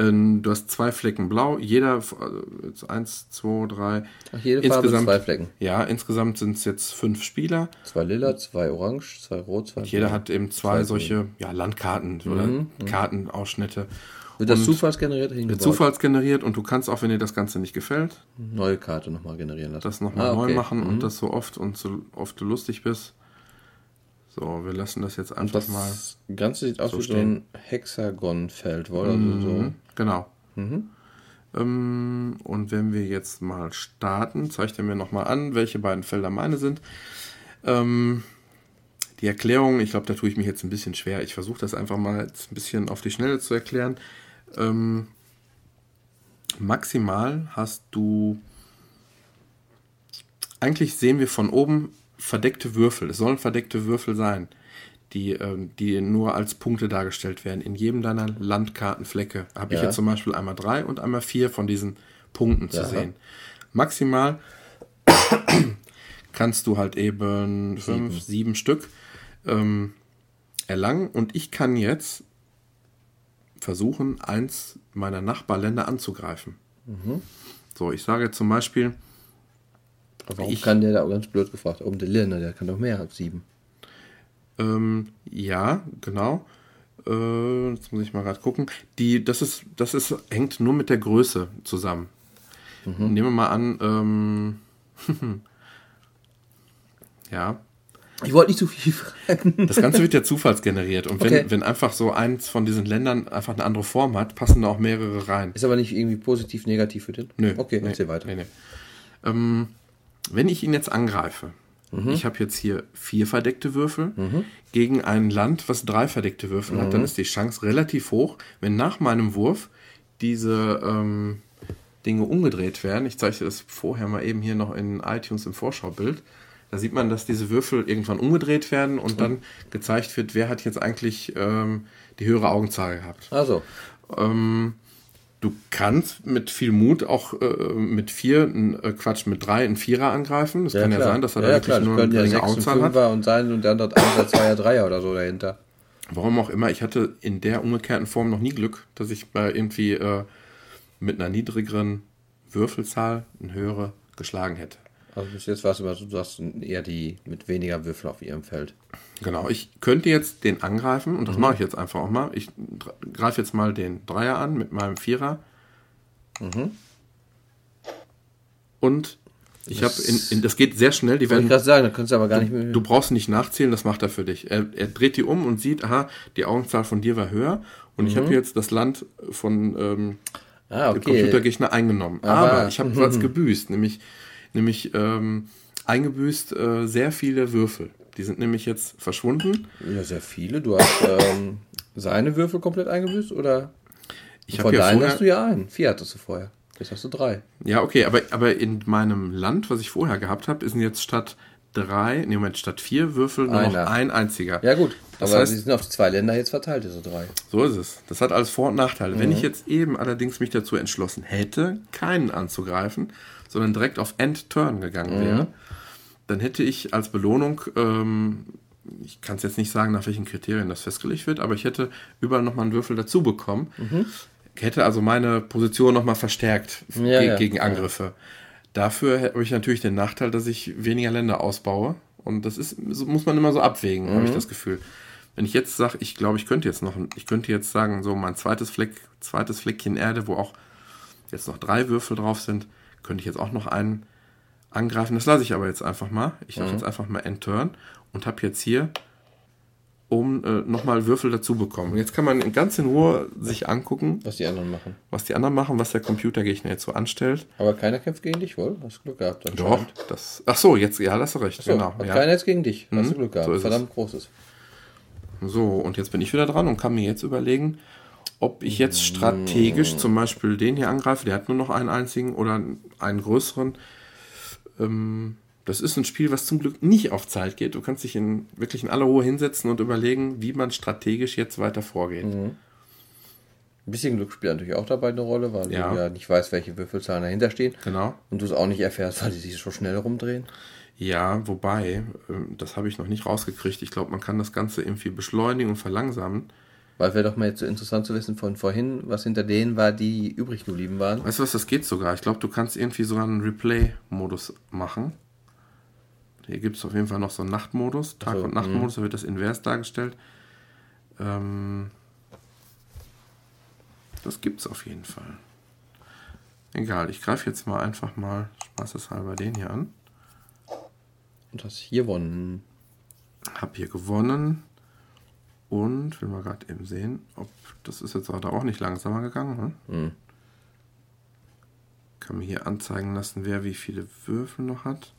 Ähm, Du hast zwei Flecken blau, jeder, also jetzt eins, zwei, drei. Ach, jede Farbe zwei Flecken. Ja, insgesamt sind es jetzt fünf Spieler. Zwei lila, zwei orange, zwei rot, zwei Jeder blau. hat eben zwei solche ja, Landkarten oder Kartenausschnitte. Wird das und zufallsgeneriert oder Wird hingebaut? zufallsgeneriert und du kannst auch, wenn dir das Ganze nicht gefällt, Neue Karte nochmal generieren lassen. das nochmal Ah, neu okay. machen Mhm. und das so oft und so oft du lustig bist. So, wir lassen das jetzt einfach Das mal. Ganze sieht aus so wie so ein Hexagonfeld, wohl. Also so. Genau. Ähm, und wenn wir jetzt mal starten, zeigt er mir nochmal an, welche beiden Felder meine sind. Ähm, die Erklärung, ich glaube, da tue ich mich jetzt ein bisschen schwer. Ich versuche das einfach mal jetzt ein bisschen auf die Schnelle zu erklären. Ähm, maximal hast du. Eigentlich sehen wir von oben verdeckte Würfel. Es sollen verdeckte Würfel sein, die, ähm, die nur als Punkte dargestellt werden. In jedem deiner Landkartenflecke habe ich Ja. jetzt zum Beispiel einmal drei und einmal vier von diesen Punkten zu Ja. sehen. Maximal <clears throat> kannst du halt eben fünf, sieben Stück ähm, erlangen und ich kann jetzt versuchen, eins meiner Nachbarländer anzugreifen. So, ich sage zum Beispiel, Aber Warum Ich- kann der da ganz blöd gefragt? Oben der Lirne, der kann doch mehr als sieben. Ähm, ja, genau. Äh, jetzt muss ich mal gerade gucken. Die, das ist, das ist, hängt nur mit der Größe zusammen. Nehmen wir mal an, ähm, <laughs> ja, Ich wollte nicht zu viel fragen. das Ganze wird ja zufallsgeneriert. Und wenn, Okay. wenn einfach so eins von diesen Ländern einfach eine andere Form hat, passen da auch mehrere rein. Ist aber nicht irgendwie positiv, negativ für den? Nö. Okay, nee, erzähl weiter. Nee, nee. Ähm, wenn ich ihn jetzt angreife, Mhm. ich habe jetzt hier vier verdeckte Würfel gegen ein Land, was drei verdeckte Würfel hat, Mhm. dann ist die Chance relativ hoch, wenn nach meinem Wurf diese ähm, Dinge umgedreht werden. Ich zeige dir das vorher mal eben hier noch in iTunes im Vorschaubild. Da sieht man, dass diese Würfel irgendwann umgedreht werden und dann gezeigt wird, wer hat jetzt eigentlich ähm, die höhere Augenzahl gehabt. Also, Ähm, du kannst mit viel Mut auch äh, mit vier, äh, Quatsch, mit drei einen Vierer angreifen. Das kann ja sein, dass er da ja, wirklich klar, nur eine ja geringe Augenzahl hat. Und sein und der andere Einser, Zweier, Dreier oder so dahinter. Warum auch immer, ich hatte in der umgekehrten Form noch nie Glück, dass ich bei irgendwie äh, mit einer niedrigeren Würfelzahl eine höhere geschlagen hätte. Also bis jetzt war es immer so, du hast eher die mit weniger Würfeln auf ihrem Feld. Genau, ich könnte jetzt den angreifen Mhm. und das mache ich jetzt einfach auch mal. Ich greife jetzt mal den Dreier an mit meinem Vierer. Mhm. Und ich habe, das geht sehr schnell, die Wollte ich werden gerade sagen, da kannst du aber gar nicht mehr. Du brauchst nicht nachzählen, das macht er für dich. Er, er dreht die um und sieht, aha, die Augenzahl von dir war höher und ich habe jetzt das Land von ähm, ah, dem okay. Computergegner eingenommen. Aber- Aber ich habe <laughs> was gebüßt, nämlich, nämlich ähm, eingebüßt äh, sehr viele Würfel. Die sind nämlich jetzt verschwunden. Ja, sehr viele. Du hast ähm, seine Würfel komplett eingebüßt oder? Ich habe ja vorher, hast du ja einen. Vier hattest du vorher. Jetzt hast du drei. ja okay, aber, aber in meinem Land, was ich vorher gehabt habe, ist jetzt statt drei, nee, Moment, statt vier Würfel nur noch Einer. ein einziger. Ja gut, Das aber heißt- sie sind auf die zwei Länder jetzt verteilt, diese drei. So ist es. Das hat alles Vor- und Nachteile. Wenn Mhm. ich jetzt eben allerdings mich dazu entschlossen hätte, keinen anzugreifen, sondern direkt auf End-Turn gegangen Mhm. wäre, dann hätte ich als Belohnung, ähm, ich kann es jetzt nicht sagen, nach welchen Kriterien das festgelegt wird, aber ich hätte überall nochmal einen Würfel dazu bekommen. Hätte also meine Position nochmal verstärkt Mhm. Ja, ge ja. gegen Angriffe. Dafür habe ich natürlich den Nachteil, dass ich weniger Länder ausbaue. Und das ist, muss man immer so abwägen, habe Mhm. ich das Gefühl. Wenn ich jetzt sage, ich glaube, ich könnte jetzt noch, ich könnte jetzt sagen, so mein zweites Fleck, zweites Fleckchen Erde, wo auch jetzt noch drei Würfel drauf sind, könnte ich jetzt auch noch einen angreifen. Das lasse ich aber jetzt einfach mal. Ich Mhm. jetzt einfach mal End-Turn und habe jetzt hier um äh, nochmal Würfel dazu bekommen. Jetzt kann man ganz in Ruhe sich angucken, Was die anderen machen. was die anderen machen, was der Computergegner jetzt so anstellt. Aber keiner kämpft gegen dich wohl? Hast Glück gehabt Doch, das. Ach so, jetzt, ja, hast du recht. So, genau. hat Ja. keiner jetzt gegen dich. Hast du Mhm, Glück gehabt. so ist es. Verdammt großes. So, und jetzt bin ich wieder dran und kann mir jetzt überlegen, ob ich jetzt strategisch zum Beispiel den hier angreife, der hat nur noch einen einzigen oder einen größeren. Ähm, das ist ein Spiel, was zum Glück nicht auf Zeit geht. Du kannst dich in, wirklich in aller Ruhe hinsetzen und überlegen, wie man strategisch jetzt weiter vorgeht. Ein bisschen Glück spielt natürlich auch dabei eine Rolle, weil Ja. du ja nicht weißt, welche Würfelzahlen dahinter stehen. Genau. Und du es auch nicht erfährst, weil die sich so schnell rumdrehen. Ja, wobei, ähm, das habe ich noch nicht rausgekriegt. Ich glaube, man kann das Ganze irgendwie beschleunigen und verlangsamen. Weil wäre doch mal jetzt so interessant zu wissen von vorhin, was hinter denen war, die übrig geblieben waren. Weißt du was, das geht sogar. Ich glaube, du kannst irgendwie sogar einen Replay-Modus machen. Hier gibt es auf jeden Fall noch so einen Nachtmodus, Tag- so, und Nachtmodus, da wird das invers dargestellt. Ähm, das gibt es auf jeden Fall. Egal, ich greife jetzt mal einfach mal spaßeshalber den hier an. Und hast hier gewonnen. Hab hier gewonnen. Und will mal gerade eben sehen, ob das ist jetzt aber auch nicht langsamer gegangen. Ne? Hm. Kann mir hier anzeigen lassen, wer wie viele Würfel noch hat.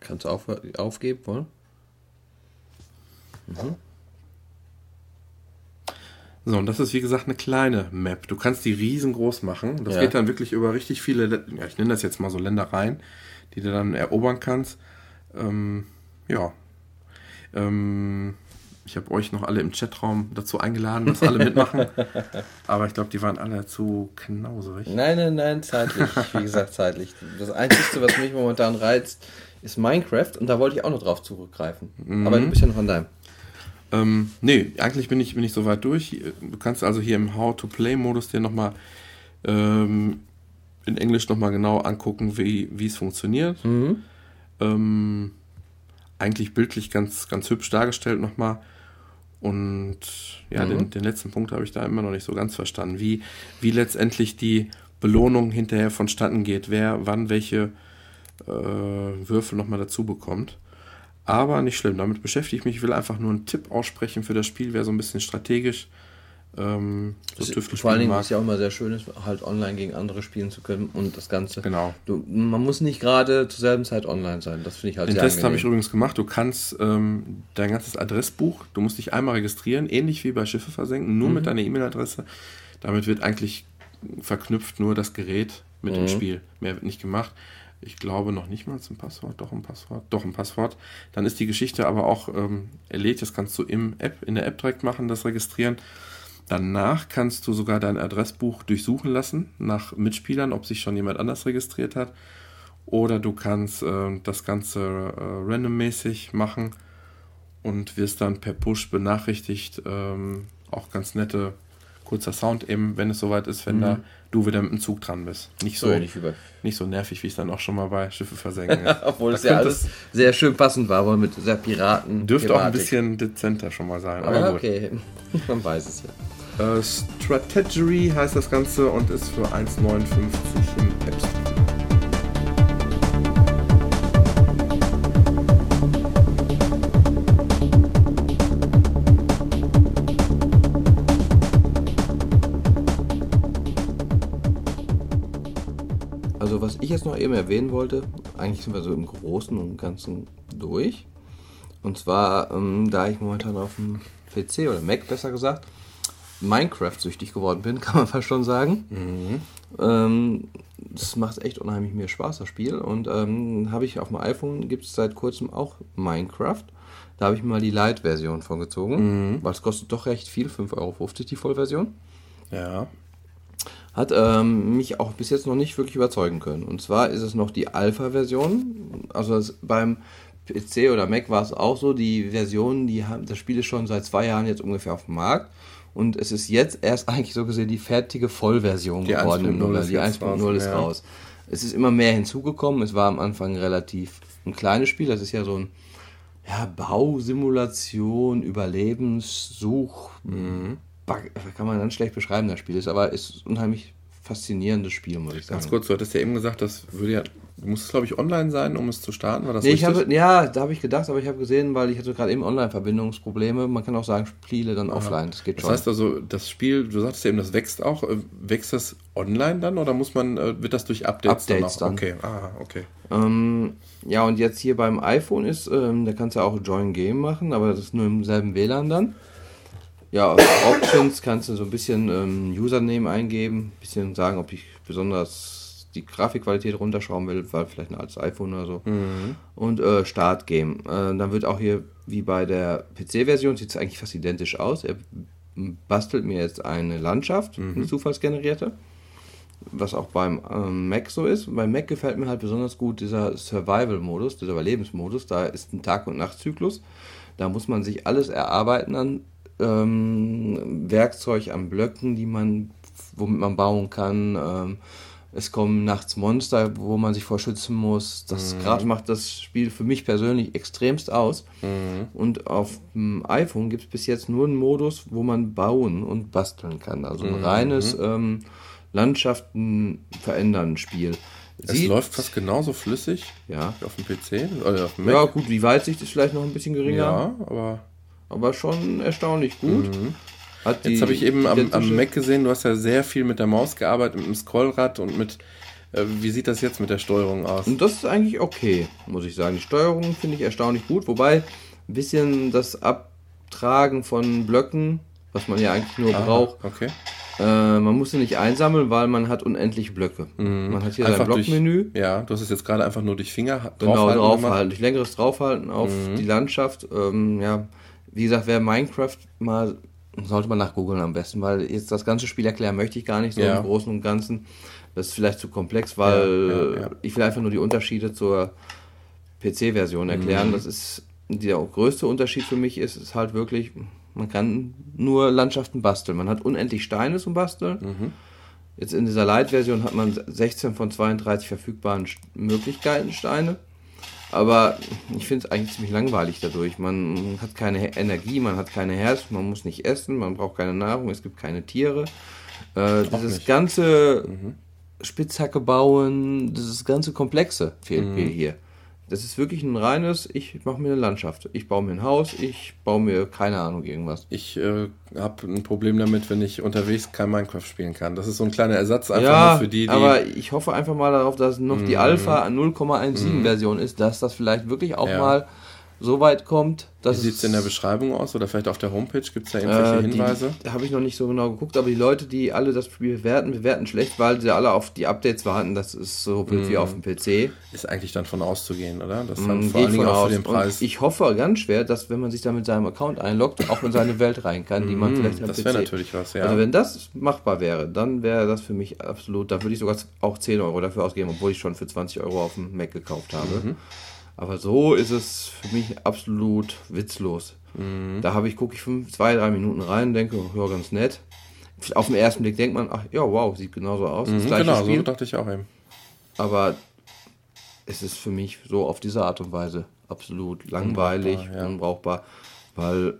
Kannst du auf, aufgeben wollen? So, und das ist wie gesagt eine kleine Map. Du kannst die riesengroß machen. Das Ja. geht dann wirklich über richtig viele, ja, ich nenne das jetzt mal so Ländereien, die du dann erobern kannst. Ähm, ja. Ähm, ich habe euch noch alle im Chatraum dazu eingeladen, dass alle mitmachen. <laughs> Aber ich glaube, die waren alle zu knauserig. Nein, nein, nein, zeitlich. Wie gesagt, zeitlich. Das Einzige, was mich momentan reizt, ist Minecraft und da wollte ich auch noch drauf zurückgreifen. Aber du bist ja noch an deinem. Ähm, nee, eigentlich bin ich, bin ich soweit durch. Du kannst also hier im How-to-Play-Modus dir nochmal ähm, in Englisch nochmal genau angucken, wie wie es funktioniert. Ähm, eigentlich bildlich ganz, ganz hübsch dargestellt nochmal. Und ja, den, den letzten Punkt habe ich da immer noch nicht so ganz verstanden, wie, wie letztendlich die Belohnung hinterher vonstatten geht, wer wann welche äh, Würfel nochmal dazu bekommt. Aber nicht schlimm, damit beschäftige ich mich. Ich will einfach nur einen Tipp aussprechen für das Spiel, wer so ein bisschen strategisch ähm, so Tüftel Vor allen Dingen, was ja auch immer sehr schön ist, halt online gegen andere spielen zu können und das Ganze. Genau. Du, man muss nicht gerade zur selben Zeit online sein. Das finde ich halt Den sehr Test habe ich übrigens gemacht. Du kannst ähm, dein ganzes Adressbuch, du musst dich einmal registrieren, ähnlich wie bei Schiffe versenken, Mhm. nur mit deiner E-Mail-Adresse. Damit wird eigentlich verknüpft nur das Gerät mit Mhm. dem Spiel. Mehr wird nicht gemacht. Ich glaube noch nicht mal ein Passwort, doch ein Passwort, doch ein Passwort. Dann ist die Geschichte aber auch ähm, erledigt. Das kannst du im App, in der App direkt machen, das Registrieren. Danach kannst du sogar dein Adressbuch durchsuchen lassen nach Mitspielern, ob sich schon jemand anders registriert hat. Oder du kannst ähm, das Ganze äh, randommäßig machen und wirst dann per Push benachrichtigt. Ähm, auch ganz nette, kurzer Sound eben, wenn es soweit ist, wenn da du wieder mit dem Zug dran bist. Nicht so, So bei. nicht so nervig, wie es dann auch schon mal bei Schiffe versenken <laughs> ist. Obwohl Da es ja alles sehr schön passend war, aber mit sehr Piraten. Dürfte auch ein bisschen dezenter schon mal sein. Aber gut. okay, <laughs> man weiß es ja. Äh, Strategery heißt das Ganze und ist für 1,59 im eben erwähnen wollte, eigentlich sind wir so im Großen und Ganzen durch. Und zwar, ähm, da ich momentan auf dem PC oder Mac besser gesagt, Minecraft-süchtig geworden bin, <laughs> kann man fast schon sagen. Mhm. Ähm, das macht echt unheimlich mir Spaß, das Spiel. Und ähm, habe ich auf dem iPhone, gibt es seit kurzem auch Minecraft. Da habe ich mal die Lite-Version von gezogen, Mhm. weil es kostet doch recht viel, 5,50 Euro die Vollversion. Ja. Hat ähm, mich auch bis jetzt noch nicht wirklich überzeugen können. Und zwar ist es noch die Alpha-Version. Also beim PC oder Mac war es auch so, die Version, die haben, das Spiel ist schon seit zwei Jahren jetzt ungefähr auf dem Markt. Und es ist jetzt erst eigentlich so gesehen die fertige Vollversion Die geworden. im 1.0 November. Die jetzt 1.0 raus, ist ja. raus. Es ist immer mehr hinzugekommen. Es war am Anfang relativ ein kleines Spiel. Das ist ja so ein ja, Bausimulation, Überlebenssuch. Mhm. Kann man ganz schlecht beschreiben, das Spiel ist, aber es ist ein unheimlich faszinierendes Spiel, muss ich sagen. Ganz kurz, du hattest ja eben gesagt, das würde ja, muss es glaube ich online sein, um es zu starten, war das Nee, ich habe, ja, da habe ich gedacht, aber ich habe gesehen, weil ich hatte gerade eben Online-Verbindungsprobleme. Man kann auch sagen, Spiele dann offline. Das geht das schon. heißt also, das Spiel, du sagtest ja eben, das wächst auch. Äh, Wächst das online dann oder muss man, äh, wird das durch Updates, Updates dann dann. Okay, ah, okay. Ähm, ja, und jetzt hier beim iPhone ist, ähm, da kannst du auch Join Game machen, aber das ist nur im selben WLAN dann. Ja, Options kannst du so ein bisschen ähm, Username eingeben, ein bisschen sagen, ob ich besonders die Grafikqualität runterschrauben will, weil vielleicht ein altes iPhone oder so. Und äh, Start Game. Äh, dann wird auch hier, wie bei der PC-Version, sieht es eigentlich fast identisch aus. Er bastelt mir jetzt eine Landschaft, eine zufallsgenerierte was auch beim ähm, Mac so ist. Beim Mac gefällt mir halt besonders gut dieser Survival-Modus, dieser Überlebensmodus. Da ist ein Tag- und Nachtzyklus. Da muss man sich alles erarbeiten an ähm, Werkzeug, an Blöcken, die man, womit man bauen kann. Ähm, es kommen nachts Monster, wo man sich vor schützen muss. Das gerade macht das Spiel für mich persönlich extremst aus. Und auf dem iPhone gibt es bis jetzt nur einen Modus, wo man bauen und basteln kann. Also ein reines ähm, Landschaften verändern Spiel. Es Sieht- läuft fast genauso flüssig ja. wie auf dem PC oder auf dem Mac. ja, gut, die Weitsicht ist vielleicht noch ein bisschen geringer, Ja, aber aber schon erstaunlich gut. Jetzt die habe ich eben am, am Mac gesehen, du hast ja sehr viel mit der Maus gearbeitet, mit dem Scrollrad und mit, äh, wie sieht das jetzt mit der Steuerung aus? Und das ist eigentlich okay, muss ich sagen. Die Steuerung finde ich erstaunlich gut, wobei ein bisschen das Abtragen von Blöcken, was man ja eigentlich nur Ah, braucht, Okay. äh, man muss sie nicht einsammeln, weil man hat unendliche Blöcke. Man hat hier sein Mhm. Einfach Blockmenü. Durch, ja, du hast es jetzt gerade einfach nur durch Finger ha- Genau, draufhalten draufhalten. gemacht. Durch längeres Draufhalten auf Mhm. die Landschaft. Ähm, ja, wie gesagt, wer Minecraft mal, sollte man nachgoogeln am besten, weil jetzt das ganze Spiel erklären möchte ich gar nicht so Ja. im Großen und Ganzen. Das ist vielleicht zu komplex, weil Ja, ja, ich will einfach nur die Unterschiede zur PC-Version erklären. Mhm. Das ist der größte Unterschied für mich ist, ist halt wirklich, man kann nur Landschaften basteln. Man hat unendlich Steine zum Basteln. Mhm. Jetzt in dieser Light-Version hat man 16 von 32 verfügbaren Möglichkeiten Steine. Aber ich finde es eigentlich ziemlich langweilig dadurch. Man hat keine Energie, man hat keine Herz, man muss nicht essen, man braucht keine Nahrung, es gibt keine Tiere. Äh, dieses nicht. ganze Mhm. Spitzhacke bauen, dieses ganze Komplexe fehlt Mhm. mir hier. Das ist wirklich ein reines, ich mache mir eine Landschaft. Ich baue mir ein Haus, ich baue mir, keine Ahnung, irgendwas. Ich äh, habe ein Problem damit, wenn ich unterwegs kein Minecraft spielen kann. Das ist so ein kleiner Ersatz einfach ja, nur für die, die. aber ich hoffe einfach mal darauf, dass noch die Alpha 0,17 Version ist, dass das vielleicht wirklich auch Mhm. Ja. mal so weit kommt, wie dass sieht es in der Beschreibung aus oder vielleicht auf der Homepage? Gibt es da irgendwelche äh, Hinweise? Die, habe ich noch nicht so genau geguckt, aber die Leute, die alle das Spiel bewerten, bewerten schlecht, weil sie alle auf die Updates warten. Das ist so wild wie auf dem PC. Ist eigentlich dann von auszugehen, oder? Das dann vor allen Dingen auch für den Preis. Und ich hoffe ganz schwer, dass wenn man sich da mit seinem Account einloggt, auch in seine Welt rein kann, die man vielleicht am Mhm, das wäre natürlich was, ja. Also wenn das machbar wäre, dann wäre das für mich absolut, da würde ich sogar auch 10 Euro dafür ausgeben, obwohl ich schon für 20 Euro auf dem Mac gekauft habe. Mhm. Aber so ist es für mich absolut witzlos. Mhm. Da habe ich, gucke ich fünf, zwei, drei Minuten rein, denke, ja, ganz nett. Auf den ersten Blick denkt man, ach ja, wow, sieht genauso aus. das Mhm, genau, Spiel. so dachte ich auch eben. Aber es ist für mich so auf diese Art und Weise absolut langweilig, Unbrauchbar, ja. unbrauchbar, weil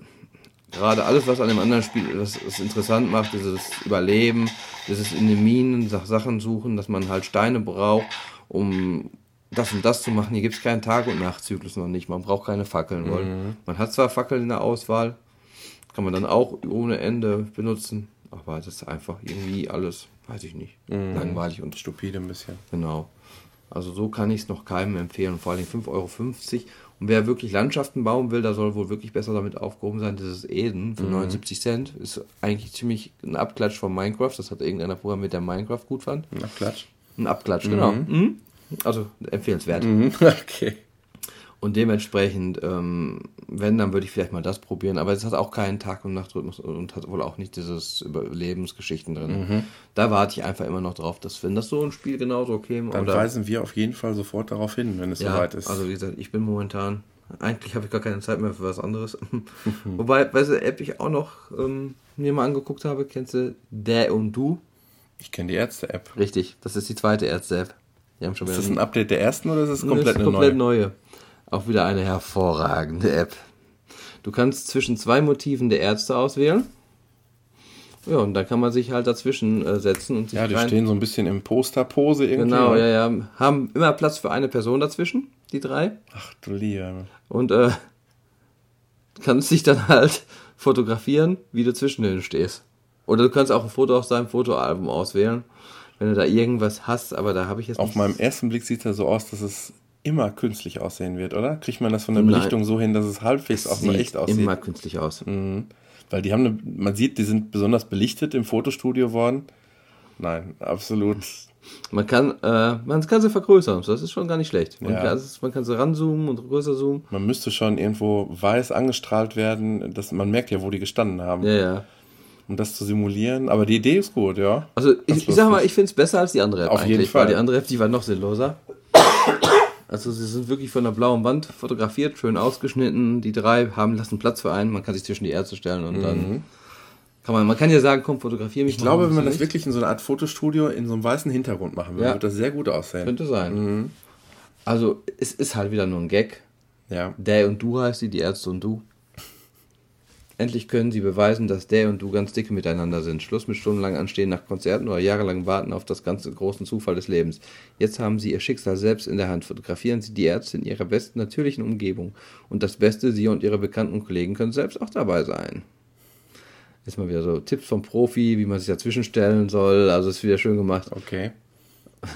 gerade alles, was an dem anderen Spiel das, das interessant macht, dieses Überleben, dieses in den Minen Sachen suchen, dass man halt Steine braucht, um das und das zu machen. Hier gibt es keinen Tag- und Nachtzyklus noch nicht. Man braucht keine Fackeln. Weil man hat zwar Fackeln in der Auswahl, kann man dann auch ohne Ende benutzen, aber das ist einfach irgendwie alles, weiß ich nicht, langweilig und Stupide ein bisschen. Genau. Also so kann ich es noch keinem empfehlen. Vor allem 5,50 Euro. Und wer wirklich Landschaften bauen will, da soll wohl wirklich besser damit aufgehoben sein. Dieses Eden für 79 Cent ist eigentlich ziemlich ein Abklatsch von Minecraft. Das hat irgendeiner programmiert, der Minecraft gut fand. Ein Abklatsch. Ein Abklatsch, genau. Mhm. Also empfehlenswert. Mhm. <laughs> Okay. Und dementsprechend, ähm, wenn, dann würde ich vielleicht mal das probieren. Aber es hat auch keinen Tag- und Nachtrhythmus und hat wohl auch nicht dieses Überlebensgeschichten drin. Mhm. Da warte ich einfach immer noch drauf, dass wenn das so ein Spiel genauso käme. Dann oder, weisen wir auf jeden Fall sofort darauf hin, wenn es ja, soweit ist. also wie gesagt, ich bin momentan, eigentlich habe ich gar keine Zeit mehr für was anderes. <laughs> <laughs> Wobei, weißt du, App ich auch noch ähm, mir mal angeguckt habe, kennst du Der und Du? ich kenne die Ärzte-App. Richtig, das ist die zweite Ärzte-App. Die haben schon Ist das ein Update der ersten oder ist es Nee, komplett ist eine komplett neue? neue. Auch wieder eine hervorragende App. Du kannst zwischen zwei Motiven der Ärzte auswählen. Ja, und dann kann man sich halt dazwischen äh, setzen und sich Ja, die rein- stehen so ein bisschen im Posterpose irgendwie. Genau, ne? ja, ja. Haben immer Platz für eine Person dazwischen, die drei. Ach du Liebe. Und äh, <laughs> kannst dich dann halt <laughs> fotografieren, wie du zwischen denen stehst. Oder du kannst auch ein Foto aus deinem Fotoalbum auswählen, wenn du da irgendwas hast, aber da habe ich jetzt Auf meinem ersten Blick sieht es ja so aus, dass es immer künstlich aussehen wird, oder? Kriegt man das von der Nein. Belichtung so hin, dass es halbwegs auch nur sieht echt aussieht? immer künstlich aus. Weil die haben eine, man sieht, die sind besonders belichtet im Fotostudio worden. Nein, absolut. Man kann, äh, man kann sie vergrößern, das ist schon gar nicht schlecht. Und Ja. das ist, man kann sie ranzoomen und größer zoomen. Man müsste schon irgendwo weiß angestrahlt werden. Das, man merkt ja, wo die gestanden haben, Ja, ja. Um das zu simulieren. Aber die Idee ist gut, ja. Also ich, ich sag mal, ich finde es besser als die andere App Auf jeden Fall. weil die andere App, die war noch sinnloser. Also sie sind wirklich von der blauen Wand fotografiert, schön ausgeschnitten. Die drei haben lassen Platz für einen, man kann sich zwischen die Ärzte stellen und dann kann man, man kann ja sagen, komm, fotografier mich Mhm. Ich glaube, wenn man das nicht. wirklich in so einer Art Fotostudio in so einem weißen Hintergrund machen würde, Ja. würde das sehr gut aussehen. Könnte sein. Mhm. Also es ist halt wieder nur ein Gag. Ja. Der und du heißt sie, die Ärzte und du. Endlich können sie beweisen, dass der und du ganz dicke miteinander sind. Schluss mit stundenlang Anstehen nach Konzerten oder jahrelang Warten auf das ganze großen Zufall des Lebens. Jetzt haben sie ihr Schicksal selbst in der Hand. Fotografieren sie die Ärzte in ihrer besten natürlichen Umgebung. Und das Beste, sie und ihre Bekannten und Kollegen können selbst auch dabei sein. Jetzt mal wieder so Tipps vom Profi, wie man sich dazwischen stellen soll. Also ist wieder schön gemacht. Okay. <laughs>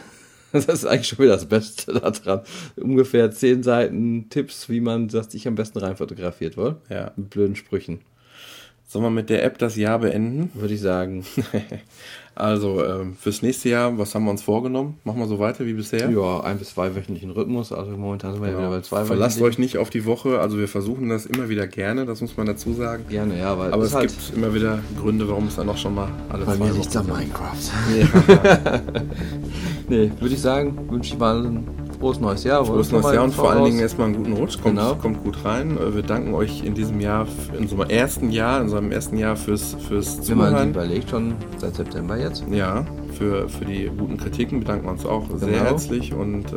Das ist eigentlich schon wieder das Beste <laughs> daran. Ungefähr zehn Seiten Tipps, wie man das sich am besten rein fotografiert, wohl? Ja. Mit blöden Sprüchen. Sollen wir mit der App das Jahr beenden? Würde ich sagen. <laughs> Also ähm, fürs nächste Jahr, was haben wir uns vorgenommen? Machen wir so weiter wie bisher? Ja, ein bis zwei wöchentlichen Rhythmus. Also momentan sind wir ja wieder bei zwei Verlasst euch nicht auf die Woche. Also wir versuchen das immer wieder gerne, das muss man dazu sagen. Gerne, ja, weil Aber es halt gibt immer wieder Gründe, warum es dann auch schon mal alle bei zwei mir Wochen liegt's an sind. Minecraft. <laughs> nee, würde ich sagen, wünsche ich mal ein frohes neues Jahr. Frohes neues Jahr und vor allen. Dingen erstmal einen guten Rutsch. Kommt, Genau. kommt gut rein. Äh, Wir danken euch in diesem Jahr, in unserem ersten Jahr, in unserem ersten Jahr fürs, fürs Wenn man Zuhören. überlegt, schon seit September jetzt. Ja, für, für die guten Kritiken bedanken wir uns auch sehr Genau. herzlich und äh,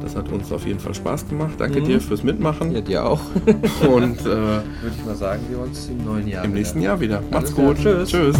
das hat uns auf jeden Fall Spaß gemacht. Danke Mhm. dir fürs Mitmachen Ja, dir auch. <laughs> und äh, würde ich mal sagen, wir uns im neuen Jahr. im nächsten Jahr wieder. Macht's Alles gut. Tschüss. Tschüss.